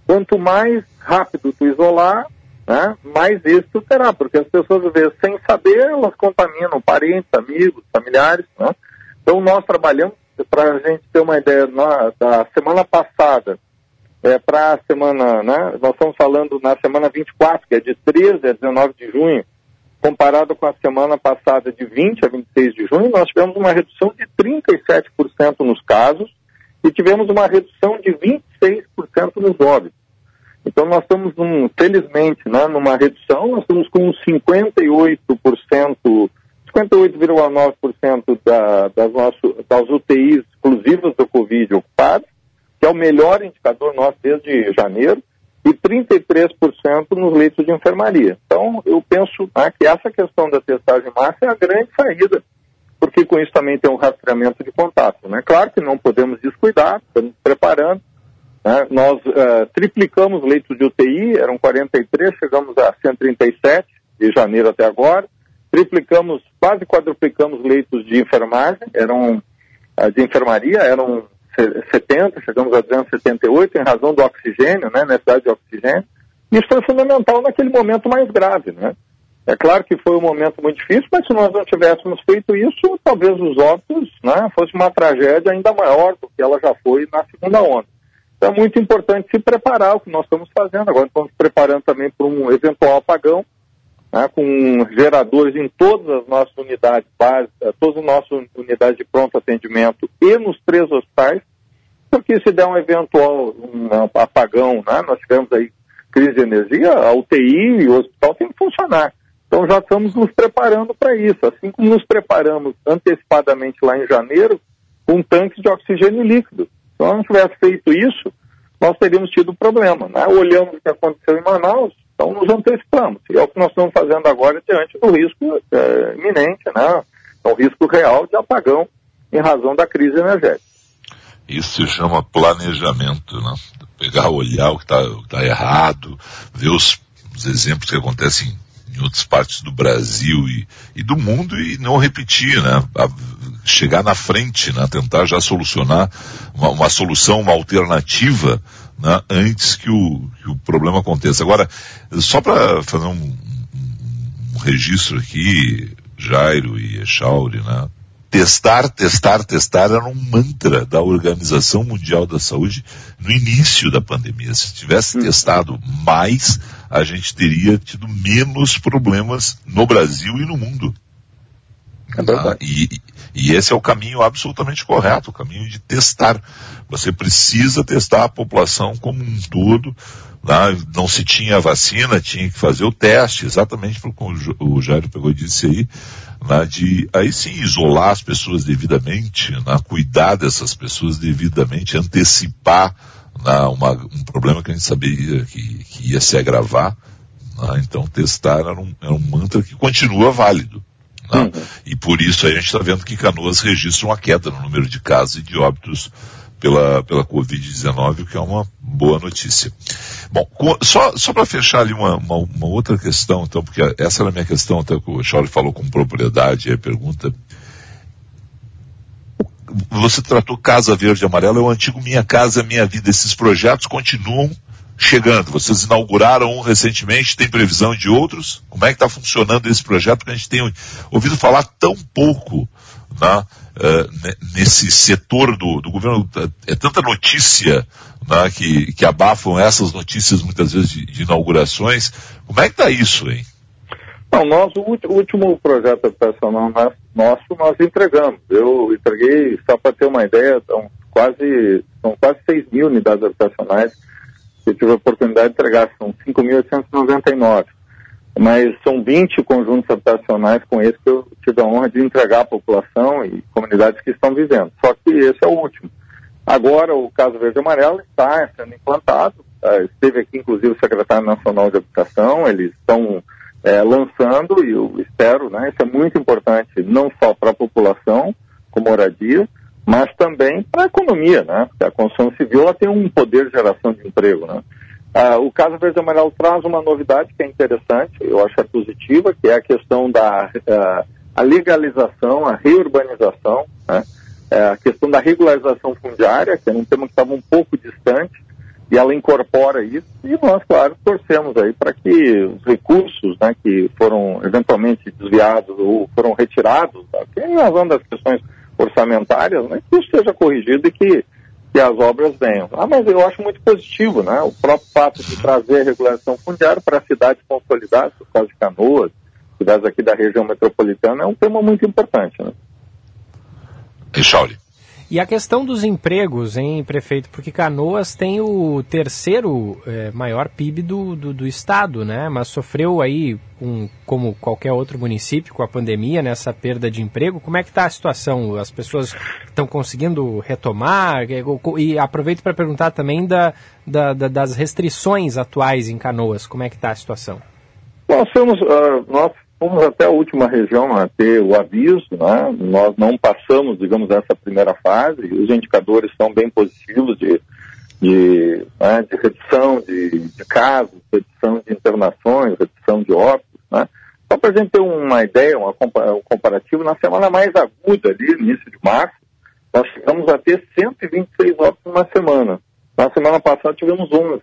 Quanto mais rápido tu isolar, né, mais êxito terá, porque as pessoas, às vezes, sem saber, elas contaminam parentes, amigos, familiares. Né? Então, nós trabalhamos, para a gente ter uma ideia, na, da semana passada é, para a semana, né, nós estamos falando na semana 24, que é de 13 a 19 de junho, comparado com a semana passada de 20 a 26 de junho, nós tivemos uma redução de 37% nos casos e tivemos uma redução de 26% nos óbitos. Então nós estamos, num, felizmente, né, numa redução, nós estamos com 58%, 58,9% da, das, das UTIs exclusivas do Covid ocupadas, que é o melhor indicador nosso desde janeiro, e 33% nos leitos de enfermaria. Então, eu penso né, que essa questão da testagem massa é a grande saída, porque com isso também tem um rastreamento de contato. Né? Claro que não podemos descuidar, estamos preparando. Né? Nós uh, triplicamos leitos de UTI, eram 43, chegamos a 137 de janeiro até agora. Triplicamos, quase quadruplicamos leitos de enfermagem, eram uh, de enfermaria, eram 70, chegamos a 278 em razão do oxigênio, né, necessidade de oxigênio. Isso foi fundamental naquele momento mais grave, né? É claro que foi um momento muito difícil, mas se nós não tivéssemos feito isso, talvez os óbitos né, fosse uma tragédia ainda maior do que ela já foi na segunda onda. Então é muito importante se preparar, o que nós estamos fazendo. Agora estamos preparando também para um eventual apagão, né, com geradores em todas as nossas unidades básicas, eh, todas as nossas unidades de pronto atendimento e nos três hospitais, porque se der um eventual um apagão, né, nós tivemos aí crise de energia, a UTI e o hospital tem que funcionar. Então já estamos nos preparando para isso, assim como nos preparamos antecipadamente lá em janeiro com tanques de oxigênio líquido. Se não tivesse feito isso, nós teríamos tido problema. Né? Olhamos o que aconteceu em Manaus, então nos antecipamos. E é o que nós estamos fazendo agora diante do risco é, iminente, né? É um risco real de apagão em razão da crise energética. Isso se chama planejamento, né? Pegar, olhar o que está tá errado, ver os, os, exemplos que acontecem em outras partes do Brasil e, e do mundo e não repetir, né? A, chegar na frente, né? Tentar já solucionar uma, uma solução, uma alternativa né, antes que o, que o problema aconteça. Agora, só para fazer um, um, um, registro aqui, Jairo e Echauri, né, testar, testar, testar era um mantra da Organização Mundial da Saúde no início da pandemia. Se tivesse hum. testado mais, a gente teria tido menos problemas no Brasil e no mundo. É ah, e, e esse é o caminho absolutamente correto, o caminho de testar. Você precisa testar a população como um todo. Lá não se tinha vacina, tinha que fazer o teste, exatamente como o Jairo pegou e disse aí, né, de aí sim isolar as pessoas devidamente, né, cuidar dessas pessoas devidamente, antecipar né, uma, um problema que a gente sabia que, que ia se agravar. Né, então testar era um, era um mantra que continua válido. Né? Uhum. E por isso a gente está vendo que Canoas registra uma queda no número de casos e de óbitos pela, pela Covid-19, o que é uma boa notícia. Bom, só, só para fechar ali uma, uma, uma, outra questão, então, porque essa era a minha questão, até que o Charlie falou com propriedade, a pergunta. Você tratou Casa Verde e Amarela, é o antigo Minha Casa Minha Vida. Esses projetos continuam chegando. Vocês inauguraram um recentemente, tem previsão de outros? Como é que está funcionando esse projeto? Porque a gente tem ouvido falar tão pouco né, uh, nesse setor do, do, governo. É tanta notícia né, que, que abafam essas notícias muitas vezes de, de inaugurações. Como é que está isso, hein? Não, nós, o último projeto habitacional nosso, nós entregamos. Eu entreguei, só para ter uma ideia, são quase, são quase 6 mil unidades habitacionais eu tive a oportunidade de entregar, são 5.899. Mas são 20 conjuntos habitacionais com esse que eu tive a honra de entregar à população e comunidades que estão vivendo. Só que esse é o último. Agora, o caso Verde Amarelo está sendo implantado. Uh, esteve aqui, inclusive, o secretário nacional de Habitação. Eles estão é, lançando, e eu espero, né? Isso é muito importante, não só para a população, com moradia, mas também para a economia, né? Porque a construção civil ela tem um poder de geração de emprego, né? Ah, o caso Verde Amarelo traz uma novidade que é interessante, eu acho é positiva, que é a questão da a, a legalização, a reurbanização, né? é, a questão da regularização fundiária, que é um tema que estava um pouco distante, e ela incorpora isso, e nós, claro, torcemos aí para que os recursos né, que foram eventualmente desviados ou foram retirados, tá? em razão das questões orçamentárias, né, que isso seja corrigido e que, que as obras venham. Ah, mas eu acho muito positivo, né? O próprio fato de trazer a regulação fundiária para cidades consolidadas, por causa de Canoas, cidades aqui da região metropolitana, é um tema muito importante, né? Echauri. E a questão dos empregos, hein, prefeito? Porque Canoas tem o terceiro é, maior PIB do, do, do, estado, né? Mas sofreu aí, um, como qualquer outro município, com a pandemia, nessa perda de emprego. Como é que está a situação? As pessoas estão conseguindo retomar? E aproveito para perguntar também da, da, da, das restrições atuais em Canoas. Como é que está a situação? Nós temos, uh, nós fomos até a última região a ter o aviso, né? nós não passamos, digamos, essa primeira fase, os indicadores são bem positivos de, de, né, de redução de, de, casos, redução de internações, redução de óbitos. Né? Só para a gente ter uma ideia, uma, um comparativo, na semana mais aguda ali, início de março, nós chegamos a ter 126 óbitos numa semana. Na semana passada tivemos 11.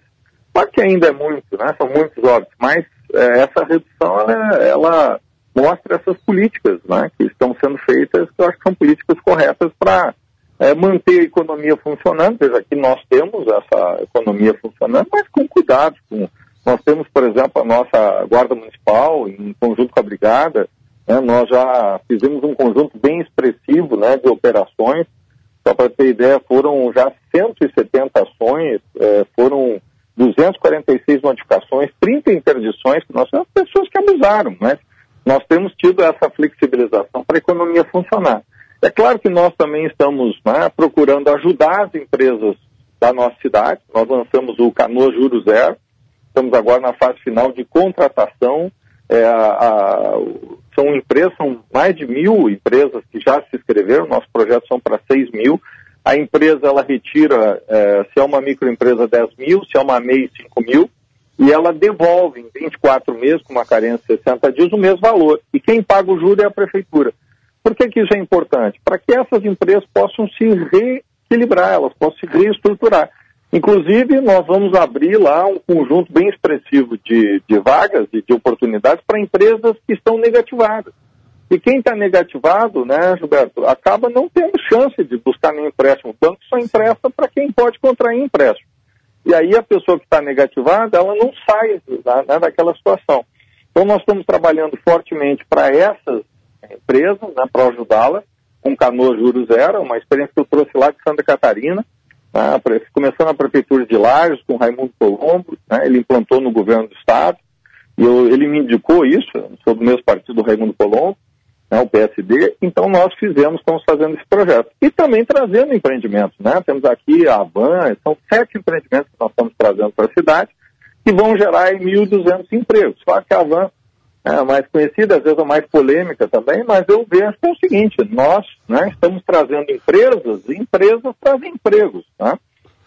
Claro que ainda é muito, né? são muitos óbitos, mas é, essa redução ela, ela, mostra essas políticas né, que estão sendo feitas, que eu acho que são políticas corretas para é, manter a economia funcionando. Veja, aqui nós temos essa economia funcionando, mas com cuidado. Com, nós temos, por exemplo, a nossa Guarda Municipal, em conjunto com a Brigada, né, nós já fizemos um conjunto bem expressivo né, de operações. Só para ter ideia, foram já 170 ações, é, foram 246 notificações, 30 interdições, que nós temos pessoas que abusaram, né? Nós temos tido essa flexibilização para a economia funcionar. É claro que nós também estamos né, procurando ajudar as empresas da nossa cidade. Nós lançamos o Canoa Juro Zero. Estamos agora na fase final de contratação. É, a, são empresas, são mais de mil empresas que já se inscreveram. Nossos projetos são para 6 mil. A empresa ela retira, é, se é uma microempresa, 10 mil, se é uma MEI, 5 mil, e ela devolve em 24 meses, com uma carência de 60 dias, o mesmo valor. E quem paga o juro é a prefeitura. Por que, que isso é importante? Para que essas empresas possam se reequilibrar, elas possam se reestruturar. Inclusive, nós vamos abrir lá um conjunto bem expressivo de, de vagas e de oportunidades para empresas que estão negativadas. E quem está negativado, né, Gilberto, acaba não tendo chance de buscar nenhum empréstimo. O banco só empresta para quem pode contrair empréstimo. E aí a pessoa que está negativada, ela não sai né, daquela situação. Então nós estamos trabalhando fortemente para essas empresas, né, para ajudá-las, com canoa Juro Zero, uma experiência que eu trouxe lá de Santa Catarina, né, começando na Prefeitura de Lages, com Raimundo Colombo, né, ele implantou no governo do Estado, e eu, ele me indicou isso, sou do mesmo partido, Raimundo Colombo, né, o PSD, então nós fizemos, estamos fazendo esse projeto. E também trazendo empreendimentos, né? Temos aqui a Van, são sete empreendimentos que nós estamos trazendo para a cidade, que vão gerar 1.200 empregos. Claro que a Van é mais conhecida, às vezes a mais polêmica também, mas eu vejo que é o seguinte, nós né, estamos trazendo empresas, e empresas trazem empregos, né?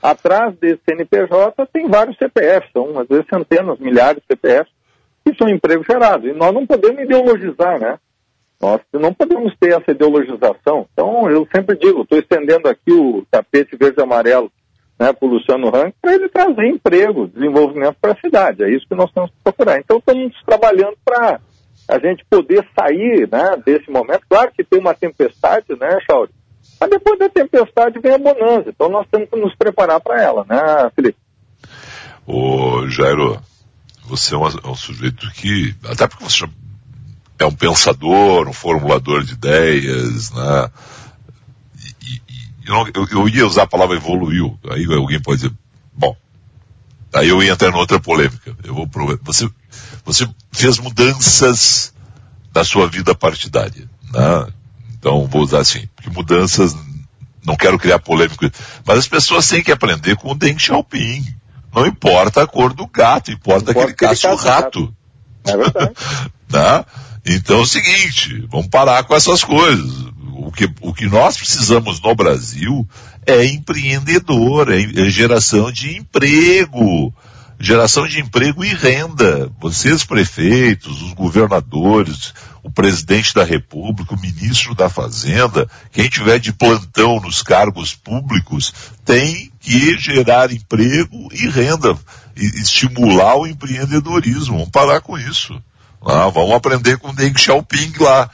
Atrás desse CNPJ tem vários CPFs, são às vezes centenas, milhares de CPFs, que são empregos gerados. E nós não podemos ideologizar, né? Nós não podemos ter essa ideologização. Então, eu sempre digo, estou estendendo aqui o tapete verde e amarelo né, para o Luciano Rank para ele trazer emprego, desenvolvimento para a cidade. É isso que nós temos que procurar. Então, estamos trabalhando para a gente poder sair né, desse momento. Claro que tem uma tempestade, né, Chauri? Mas depois da tempestade vem a bonança. Então, nós temos que nos preparar para ela, né, Felipe? Ô, Jairo, você é um, é um sujeito que, até porque você já é um pensador, um formulador de ideias, né? E, e, eu, eu, eu, ia usar a palavra evoluiu, aí alguém pode dizer, bom, aí eu ia entrar em outra polêmica. Eu vou você, você fez mudanças na sua vida partidária, né? Então vou usar assim, porque mudanças, não quero criar polêmica, mas as pessoas têm que aprender com o Deng Xiaoping. Não importa a cor do gato, importa, importa aquele caço-rato. É verdade. tá? Então é o seguinte, vamos parar com essas coisas. O que, o que nós precisamos no Brasil é empreendedor, é, é geração de emprego. Geração de emprego e renda. Vocês prefeitos, os governadores, o presidente da república, o ministro da fazenda, quem tiver de plantão nos cargos públicos, tem que gerar emprego e renda. E estimular o empreendedorismo. Vamos parar com isso. Ah, vamos aprender com Deng Xiaoping lá,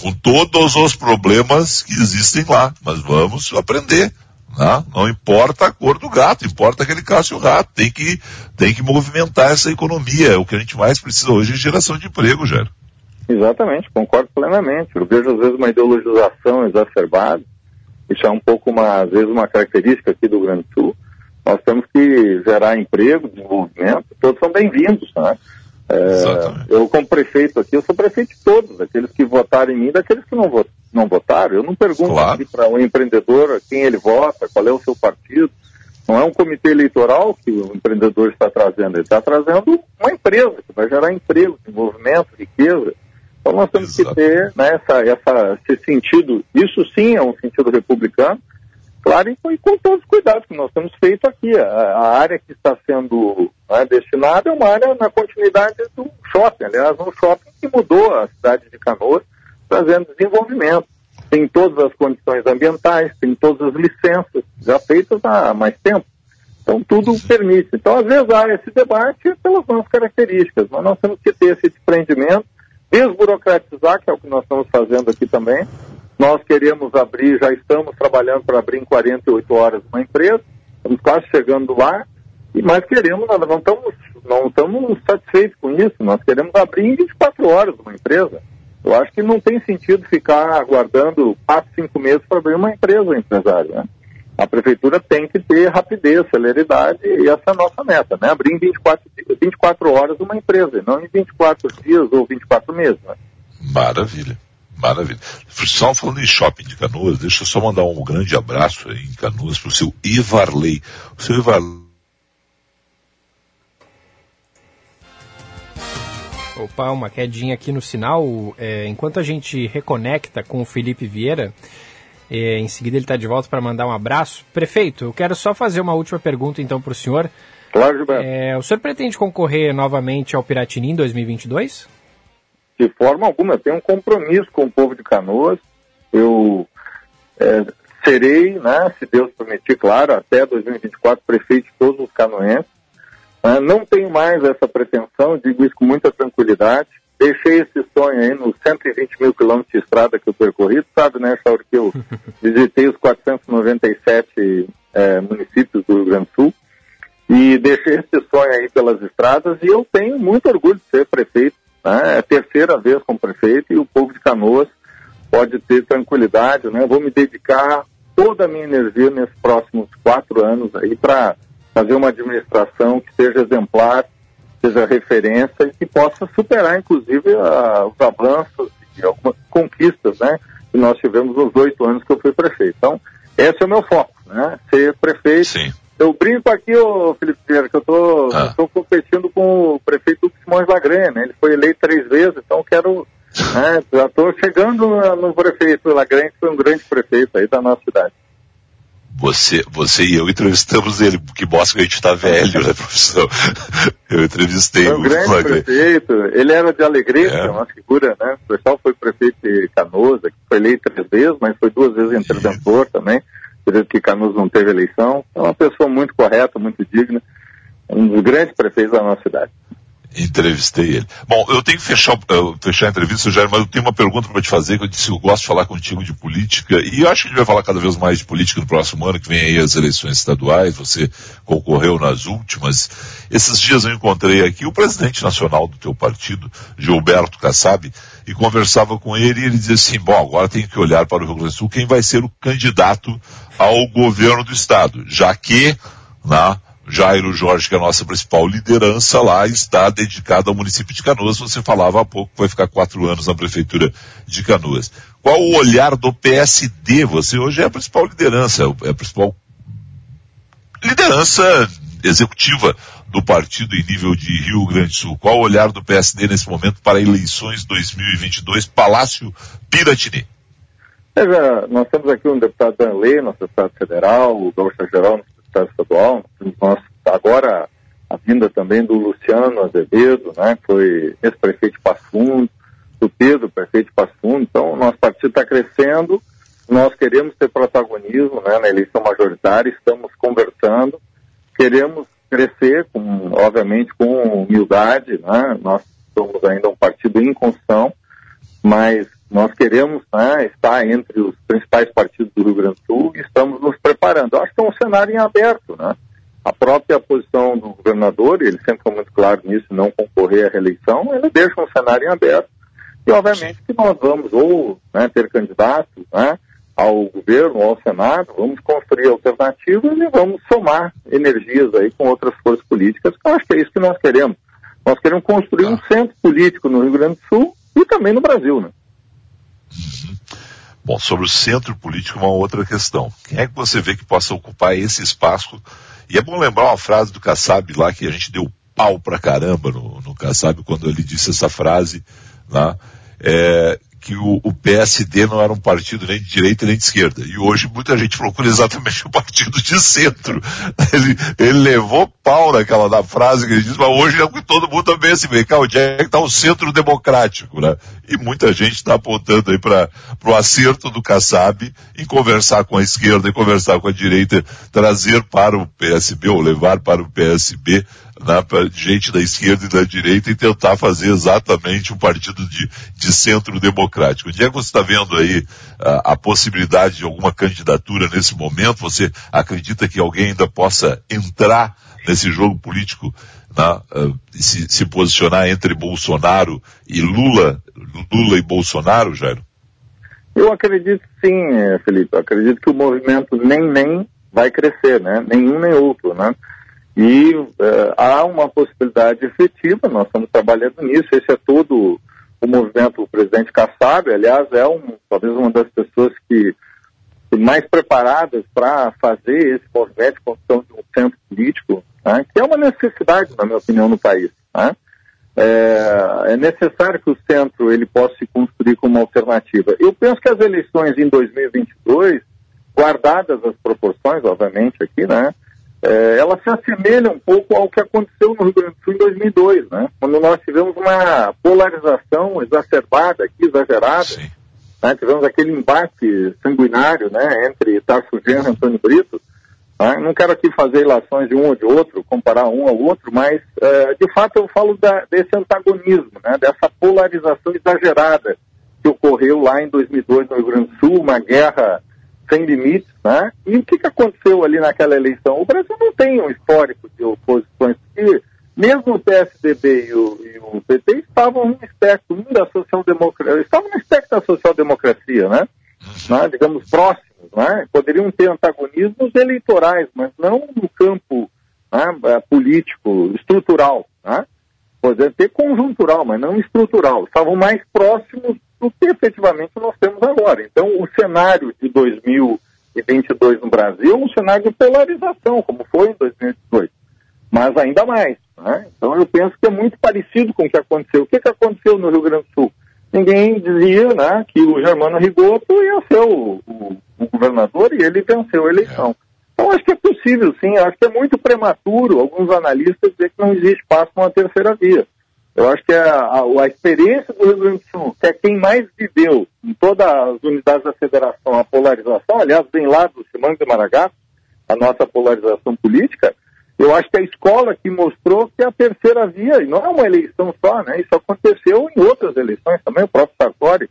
com todos os problemas que existem lá, mas vamos aprender. Né? Não importa a cor do gato, importa aquele caso rato. Tem que, tem que movimentar essa economia. O que a gente mais precisa hoje é geração de emprego, Jair. Exatamente, concordo plenamente. Eu vejo às vezes uma ideologização exacerbada. Isso é um pouco, uma, às vezes, uma característica aqui do Grande Sul. Nós temos que gerar emprego, desenvolvimento, todos são bem-vindos, né? É, eu, como prefeito aqui, eu sou prefeito de todos, daqueles que votaram em mim, daqueles que não, vo não votaram. Eu não pergunto claro. para um empreendedor quem ele vota, qual é o seu partido. Não é um comitê eleitoral que o empreendedor está trazendo, ele está trazendo uma empresa que vai gerar emprego, desenvolvimento, riqueza. Então nós temos Exato. que ter né, essa, essa, esse sentido, isso sim é um sentido republicano, claro, e com, todos os cuidados que nós temos feito aqui. A, a área que está sendo né, destinada é uma área na continuidade do shopping, aliás, um shopping que mudou a cidade de Canoas, trazendo desenvolvimento. Tem todas as condições ambientais, tem todas as licenças já feitas há mais tempo. Então, tudo permite. Então, às vezes, há esse debate pelas nossas características, mas nós temos que ter esse desprendimento, desburocratizar, que é o que nós estamos fazendo aqui também, nós queremos abrir, já estamos trabalhando para abrir em 48 horas uma empresa, estamos quase chegando lá, mais queremos, não estamos, não estamos satisfeitos com isso, nós queremos abrir em 24 horas uma empresa. Eu acho que não tem sentido ficar aguardando 4, 5 meses para abrir uma empresa, empresário. Né? A prefeitura tem que ter rapidez, celeridade, e essa é a nossa meta, né? Abrir em 24, 24 horas uma empresa, não em 24 dias ou 24 meses. Né? Maravilha. Maravilha. Só falando em shopping de Canoas, deixa eu só mandar um grande abraço aí em Canoas para o seu Ivarley. O seu Ivarley. Opa, uma quedinha aqui no sinal. É, enquanto a gente reconecta com o Felipe Vieira, é, em seguida ele está de volta para mandar um abraço. Prefeito, eu quero só fazer uma última pergunta então para o senhor. Claro, Gilberto. É, o senhor pretende concorrer novamente ao Piratini em 2022? De forma alguma. Eu tenho um compromisso com o povo de Canoas. Eu é, serei, né, se Deus permitir, claro, até 2024, prefeito de todos os canoenses. É, não tenho mais essa pretensão, digo isso com muita tranquilidade. Deixei esse sonho aí nos 120 mil quilômetros de estrada que eu percorri. sabe, né, Chauri, que eu visitei os 497 é, municípios do Rio Grande do Sul e deixei esse sonho aí pelas estradas e eu tenho muito orgulho de ser prefeito né? É a terceira vez como prefeito e o povo de Canoas pode ter tranquilidade. Né? Vou me dedicar toda a minha energia nesses próximos quatro anos aí para fazer uma administração que seja exemplar, seja referência e que possa superar, inclusive, a, os avanços e algumas conquistas né, que nós tivemos nos oito anos que eu fui prefeito. Então, esse é o meu foco, né? Ser prefeito Sim. Eu brinco aqui, ô Felipe Vieira, que eu tô, ah. competindo com o prefeito Simões Lagranha, né? Ele foi eleito três vezes, então quero. Né, já estou chegando no, no prefeito Lagranha, que foi um grande prefeito aí da nossa cidade. Você, você e eu entrevistamos ele, que mostra que a gente está velho, né, professor? Eu entrevistei foi um o grande prefeito, ele era de Alegrete, é. é uma figura, né? O pessoal foi prefeito de Canosa, que foi eleito três vezes, mas foi duas vezes interventor também período que Canudos não teve eleição. É uma pessoa muito correta, muito digna, um dos grandes prefeitos da nossa cidade. Entrevistei ele. Bom, eu tenho que fechar, uh, fechar a entrevista, Jair, mas eu tenho uma pergunta para te fazer, que eu disse que eu gosto de falar contigo de política, e eu acho que a gente vai falar cada vez mais de política no próximo ano, que vem aí as eleições estaduais, você concorreu nas últimas. Esses dias eu encontrei aqui o presidente nacional do teu partido, Gilberto Kassab, e conversava com ele e ele dizia assim, bom, agora tem que olhar para o Rio Grande do Sul quem vai ser o candidato ao governo do estado, já que, né, Jairo Jorge, que é a nossa principal liderança lá, está dedicado ao município de Canoas. Você falava há pouco que vai ficar quatro anos na prefeitura de Canoas. Qual o olhar do PSD? Você hoje é a principal liderança, é a principal liderança executiva do partido em nível de Rio Grande do Sul. Qual o olhar do PSD nesse momento para eleições 2022, Palácio Piratini? Veja, nós temos aqui um deputado da lei, nosso deputado federal, o Gaúcho Geral, nosso deputado estadual, nós, agora a vinda também do Luciano Azevedo, né, que foi ex-prefeito de Passo Fundo, do Pedro, prefeito de Passo Fundo, então nosso partido está crescendo, nós queremos ter protagonismo né, na eleição majoritária, estamos conversando, queremos crescer, com, obviamente com humildade, né, nós somos ainda um partido em construção, mas nós queremos né, estar entre os principais partidos do Rio Grande do Sul e estamos nos preparando. Eu acho que é um cenário em aberto, né? A própria posição do governador, ele sempre foi muito claro nisso, não concorrer à reeleição, ele deixa um cenário em aberto. E obviamente que nós vamos ou né, ter candidatos, né, ao governo, ao Senado, vamos construir alternativas e vamos somar energias aí com outras forças políticas, que eu acho que é isso que nós queremos. Nós queremos construir um centro político no Rio Grande do Sul e também no Brasil, né? Bom, sobre o centro político, uma outra questão. Quem é que você vê que possa ocupar esse espaço? E é bom lembrar uma frase do Kassab lá, que a gente deu pau pra caramba no, no Kassab quando ele disse essa frase, né? É, que o, o, PSD não era um partido nem de direita nem de esquerda. E hoje muita gente procura exatamente o partido de centro. Ele, ele levou pau naquela da frase que ele disse, mas hoje é que todo mundo também se vê, onde é que está o centro democrático, né? E muita gente está apontando aí para o acerto do Kassab em conversar com a esquerda e conversar com a direita, trazer para o PSB ou levar para o PSB né, para gente da esquerda e da direita e tentar fazer exatamente um partido de, de centro democrático. Que você está vendo aí a, a, possibilidade de alguma candidatura nesse momento? Você acredita que alguém ainda possa entrar nesse jogo político né, uh, se, se posicionar entre Bolsonaro e Lula, Lula e Bolsonaro, Jairo? Eu acredito sim, Felipe. Eu acredito que o movimento nem nem vai crescer, né? Nenhum nem outro, né? E uh, há uma possibilidade efetiva, nós estamos trabalhando nisso, esse é todo o movimento, o presidente Kassab, aliás, é um, talvez uma das pessoas que mais preparadas para fazer esse movimento de construção de um centro político, né, que é uma necessidade, na minha opinião, no país. Né? É, é, necessário que o centro ele possa se construir como alternativa. Eu penso que as eleições em 2022, guardadas as proporções, obviamente, aqui, né, é, ela se assemelha um pouco ao que aconteceu no Rio Grande do Sul em 2002, né? Quando nós tivemos uma polarização exacerbada aqui, exagerada, né? tivemos aquele embate sanguinário, né, entre Tarso Genro e Antônio Brito. Né? Não quero aqui fazer ilações de um ou de outro, comparar um ao outro, mas é, de fato eu falo da, desse antagonismo, né, dessa polarização exagerada que ocorreu lá em 2002 no Rio Grande do Sul, uma guerra sem limites, né? E o que, que aconteceu ali naquela eleição? O Brasil não tem um histórico de oposições, porque mesmo o PSDB e o, e o PT estavam no espectro da social-democracia, estavam no espectro da social-democracia, né? né? Digamos, próximos, né? Poderiam ter antagonismos eleitorais, mas não no campo né, é, político, estrutural, né? Poderia ter conjuntural, mas não estrutural. Estavam mais próximos do que efetivamente nós temos agora. Então, o cenário de 2022 no Brasil é um cenário de polarização, como foi em 2018, mas ainda mais. Né? Então, eu penso que é muito parecido com o que aconteceu. O que, que aconteceu no Rio Grande do Sul? Ninguém dizia né, que o Germano Rigoto ia ser o, o, o governador e ele venceu a eleição. Então, acho que é possível, sim. Acho que é muito prematuro alguns analistas dizer que não existe espaço para uma terceira via. Eu acho que a, a, a, experiência do Rio Grande do Sul, que é quem mais viveu em todas as unidades da federação a polarização, aliás, vem lá do Simão de Maragá, a nossa polarização política, eu acho que a escola que mostrou que a terceira via, e não é uma eleição só, né? Isso aconteceu em outras eleições também, o próprio Sartori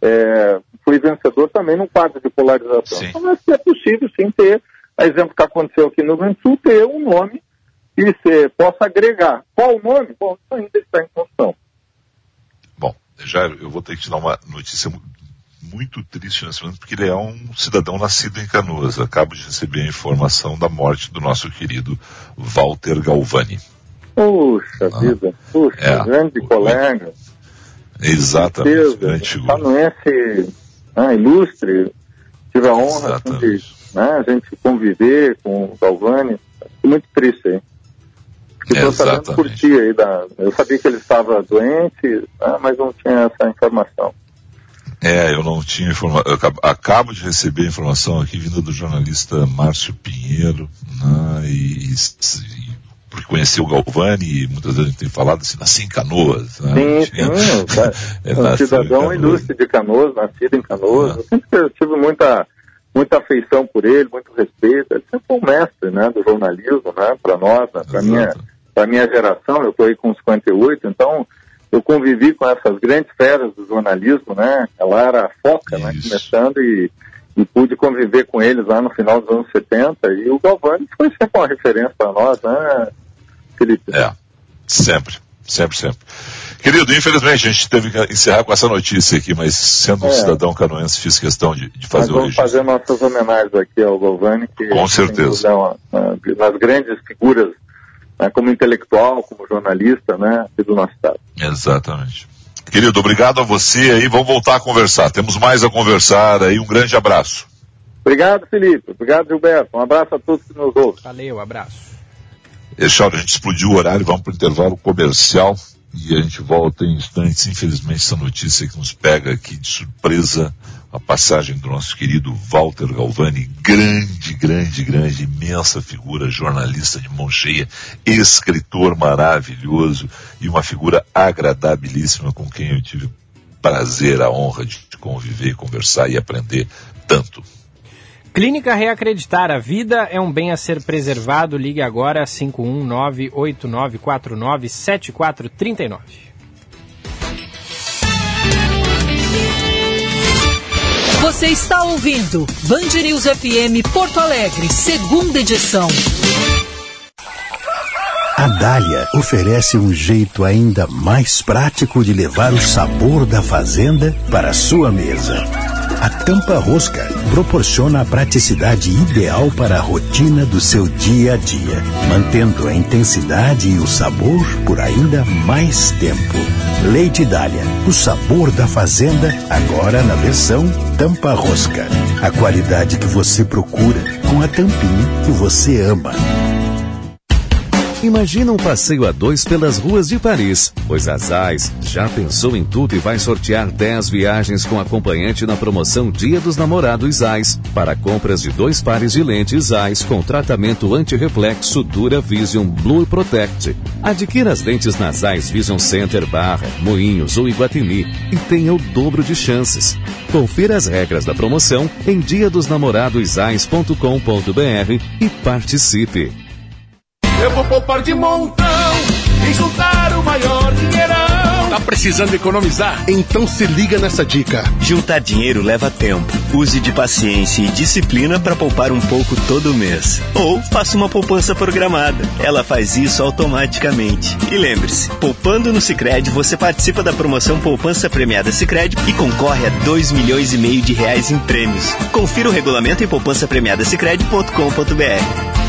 é, foi vencedor também num quadro de polarização. Sim. Então, acho que é possível sim ter, a exemplo que aconteceu aqui no Rio Grande do Sul, ter um nome que você possa agregar. Qual o nome? Bom, isso ainda está em construção. Bom, já eu vou ter que te dar uma notícia muito triste nesse momento, porque ele é um cidadão nascido em Canoas. Acabo de receber a informação da morte do nosso querido Walter Galvani. Puxa ah, vida, puxa, é, grande o, colega. Exatamente, grande figura. Canoense ah, ilustre, tive a honra assim, de né, a gente conviver com o Galvani. Muito triste, hein? Por ti aí. Da... Eu sabia que ele estava doente, né, mas não tinha essa informação. É, eu não tinha informação. Acabo de receber a informação aqui vinda do jornalista Márcio Pinheiro, né, e, e, porque conheceu o Galvani e muitas vezes a gente tem falado assim, nasci em Canoas. Né? Sim, tinha... sim. é, um cidadão ilustre de Canoas, nascido em Canoas. Ah. Eu sempre tive muita, muita afeição por ele, muito respeito. Ele sempre foi um mestre né, do jornalismo, né, para nós, né, para minha da minha geração, eu estou aí com 58, então eu convivi com essas grandes feras do jornalismo, né? Ela era a foca, né? Começando e, e, pude conviver com eles lá no final dos anos 70 e o Galvani foi sempre uma referência para nós, né, Felipe? É, sempre. Sempre, sempre. Querido, infelizmente a gente teve que encerrar com essa notícia aqui, mas sendo um É. cidadão canoense, fiz questão de, de fazer o vamos registro. fazer nossas homenagens aqui ao Galvani, que Com certeza. é uma- uma- nas grandes figuras, né, como intelectual, como jornalista, né, aqui do nosso estado. Exatamente. Querido, obrigado a você aí. Vamos voltar a conversar. Temos mais a conversar aí. Um grande abraço. Obrigado, Felipe. Obrigado, Gilberto. Um abraço a todos que nos ouvem. Valeu, abraço. Echauro, a gente explodiu o horário, vamos para o intervalo comercial e a gente volta em instantes. Infelizmente, essa notícia que nos pega aqui de surpresa, a passagem do nosso querido Walter Galvani, grande, grande, grande, imensa figura, jornalista de mão cheia, escritor maravilhoso e uma figura agradabilíssima com quem eu tive prazer, a honra de conviver, conversar e aprender tanto. Clínica Reacreditar, a vida é um bem a ser preservado. Ligue agora 51989497439. Você está ouvindo Band News FM Porto Alegre, segunda edição. A Dália oferece um jeito ainda mais prático de levar o sabor da fazenda para a sua mesa. A tampa rosca proporciona a praticidade ideal para a rotina do seu dia a dia, mantendo a intensidade e o sabor por ainda mais tempo. Leite Dália, o sabor da fazenda, agora na versão tampa rosca. A qualidade que você procura com a tampinha que você ama. Imagina um passeio a dois pelas ruas de Paris, pois a Zais já pensou em tudo e vai sortear 10 viagens com acompanhante na promoção Dia dos Namorados Zais, para compras de dois pares de lentes Zais com tratamento anti-reflexo Dura Vision Blue Protect. Adquira as lentes na Zais Vision Center Barra, Moinhos ou Iguatemi e tenha o dobro de chances. Confira as regras da promoção em diadosnamoradosais.com.br e participe. Eu vou poupar de montão e juntar o maior dinheirão. Tá precisando economizar? Então se liga nessa dica. Juntar dinheiro leva tempo. Use de paciência e disciplina para poupar um pouco todo mês. Ou faça uma poupança programada. Ela faz isso automaticamente. E lembre-se, poupando no Sicredi você participa da promoção Poupança Premiada Sicredi e concorre a 2 milhões e meio de reais em prêmios. Confira o regulamento em poupançapremiadasicredi.com.br.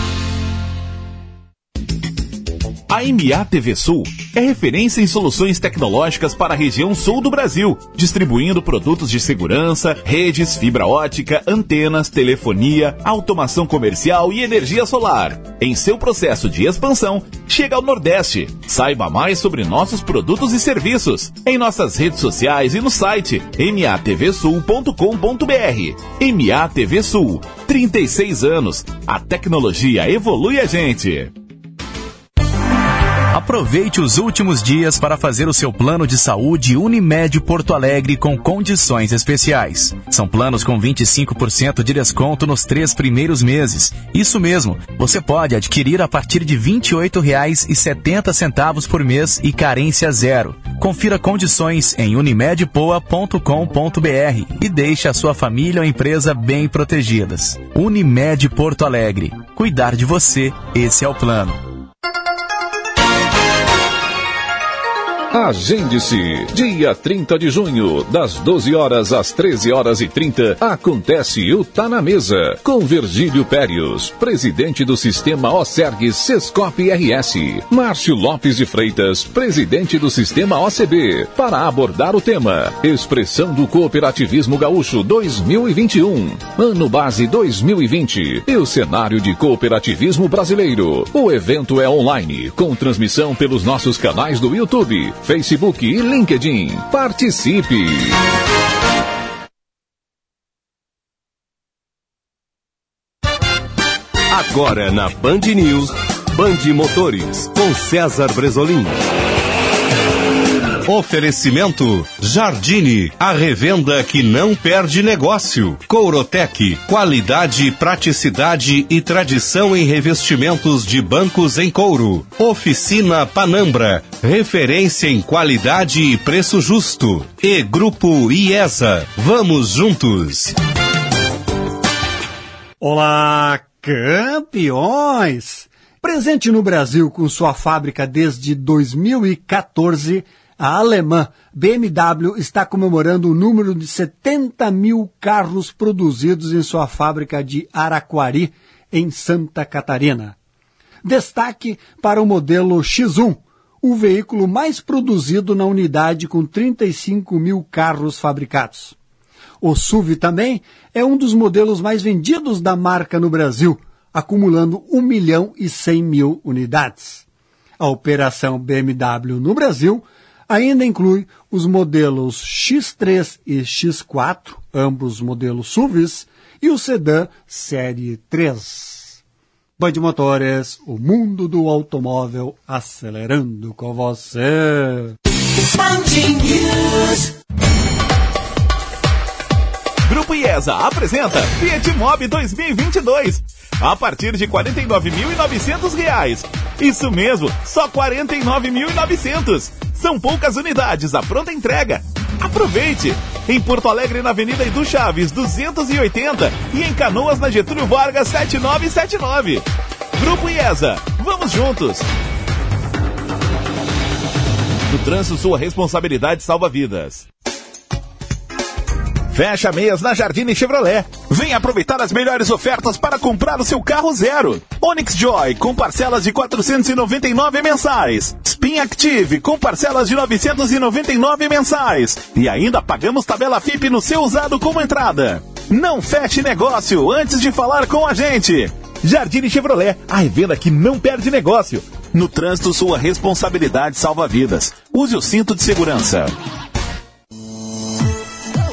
A MA TV Sul é referência em soluções tecnológicas para a região sul do Brasil, distribuindo produtos de segurança, redes, fibra ótica, antenas, telefonia, automação comercial e energia solar. Em seu processo de expansão, chega ao Nordeste. Saiba mais sobre nossos produtos e serviços em nossas redes sociais e no site matvsul.com.br. MA TV Sul, 36 anos. A tecnologia evolui a gente. Aproveite os últimos dias para fazer o seu plano de saúde Unimed Porto Alegre com condições especiais. São planos com 25% de desconto nos três primeiros meses. Isso mesmo, você pode adquirir a partir de R$ 28,70 por mês e carência zero. Confira condições em unimedpoa.com.br e deixe a sua família ou empresa bem protegidas. Unimed Porto Alegre. Cuidar de você, esse é o plano. Agende-se. Dia 30 de junho, das 12 horas às 13 horas e 30, acontece o Tá na Mesa, com Virgílio Périos, presidente do Sistema OSERG Sescop RS. Márcio Lopes de Freitas, presidente do Sistema OCB, para abordar o tema Expressão do Cooperativismo Gaúcho 2021, Ano Base 2020 e o cenário de cooperativismo brasileiro. O evento é online, com transmissão pelos nossos canais do YouTube, Facebook e LinkedIn. Participe! Agora na Band News, Band Motores, com César Bresolim. Oferecimento Jardine, a revenda que não perde negócio. Courotec, qualidade, praticidade e tradição em revestimentos de bancos em couro. Oficina Panambra, referência em qualidade e preço justo. E Grupo IESA, vamos juntos. Olá, campeões! Presente no Brasil com sua fábrica desde 2014, a alemã BMW está comemorando o número de 70 mil carros produzidos em sua fábrica de Araquari, em Santa Catarina. Destaque para o modelo X1, o veículo mais produzido na unidade com 35 mil carros fabricados. O SUV também é um dos modelos mais vendidos da marca no Brasil, acumulando 1 milhão e 100 mil unidades. A operação BMW no Brasil ainda inclui os modelos X3 e X4, ambos modelos SUVs, e o sedã Série 3. Band Motores, o mundo do automóvel acelerando com você. Grupo IESA apresenta Fiat Mobi 2022 a partir de R$ 49.900. Isso mesmo, só R$ 49.900. São poucas unidades, a pronta entrega. Aproveite! Em Porto Alegre, na Avenida Edu Chaves, 280 e em Canoas, na Getúlio Vargas, 7979. Grupo IESA, vamos juntos! No trânsito, sua responsabilidade salva vidas. Fecha meias na Jardine Chevrolet. Venha aproveitar as melhores ofertas para comprar o seu carro zero. Onix Joy com parcelas de 499 mensais. Spin Active com parcelas de 999 mensais. E ainda pagamos tabela FIP no seu usado como entrada. Não feche negócio antes de falar com a gente. Jardine Chevrolet, a revenda que não perde negócio. No trânsito, sua responsabilidade salva vidas. Use o cinto de segurança.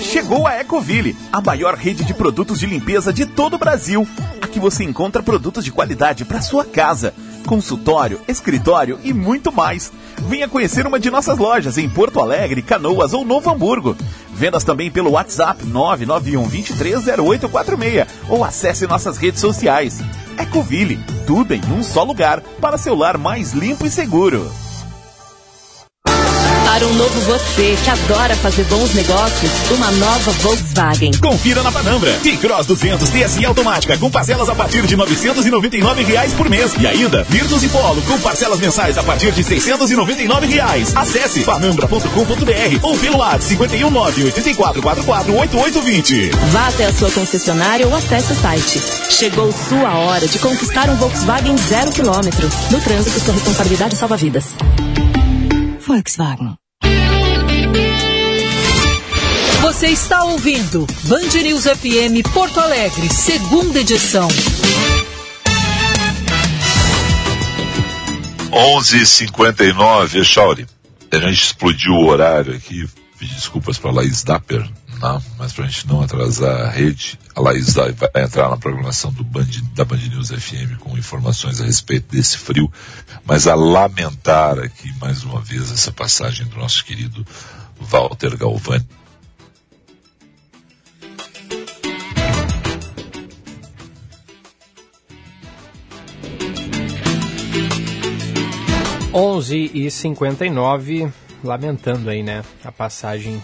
Chegou a Ecoville, a maior rede de produtos de limpeza de todo o Brasil. Aqui você encontra produtos de qualidade para sua casa, consultório, escritório e muito mais. Venha conhecer uma de nossas lojas em Porto Alegre, Canoas ou Novo Hamburgo. Vendas também pelo WhatsApp 991 230846 ou acesse nossas redes sociais. Ecoville, tudo em um só lugar para seu lar mais limpo e seguro. Para um novo você que adora fazer bons negócios, uma nova Volkswagen. Confira na Panambra. T-Cross 200 TSI automática com parcelas a partir de 999 reais por mês. E ainda, Virtus e Polo com parcelas mensais a partir de 699 reais. Acesse panambra.com.br ou pelo WhatsApp 519 8444 8820. Vá até a sua concessionária ou acesse o site. Chegou sua hora de conquistar um Volkswagen zero quilômetro. No trânsito, sua responsabilidade salva vidas. Volkswagen. Você está ouvindo Band News FM Porto Alegre, segunda edição. 11h59, Echauri. A gente explodiu o horário aqui. Pedi desculpas para Laís Dapper, não, mas para a gente não atrasar a rede, a Laís vai entrar na programação Band, da Band News FM com informações a respeito desse frio, mas a lamentar aqui mais uma vez essa passagem do nosso querido Walter Galvani. Onze e cinquenta lamentando aí, né, a passagem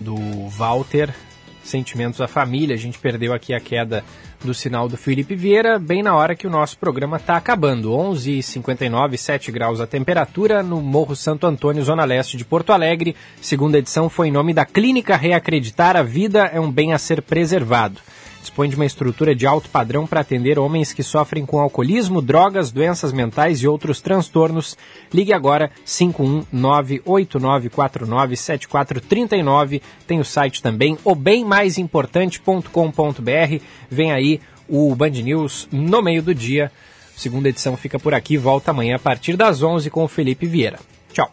do Walter. Sentimentos à família, a gente perdeu aqui a queda do sinal do Felipe Vieira, bem na hora que o nosso programa está acabando. 11h59, 7 graus a temperatura no Morro Santo Antônio, Zona Leste de Porto Alegre. Segunda edição foi em nome da Clínica Reacreditar. A vida é um bem a ser preservado dispõe de uma estrutura de alto padrão para atender homens que sofrem com alcoolismo, drogas, doenças mentais e outros transtornos. Ligue agora 51989497439. Tem o site também obemmaisimportante.com.br. Vem aí o Band News no meio do dia. Segunda edição fica por aqui, volta amanhã a partir das 11 com o Felipe Vieira. Tchau.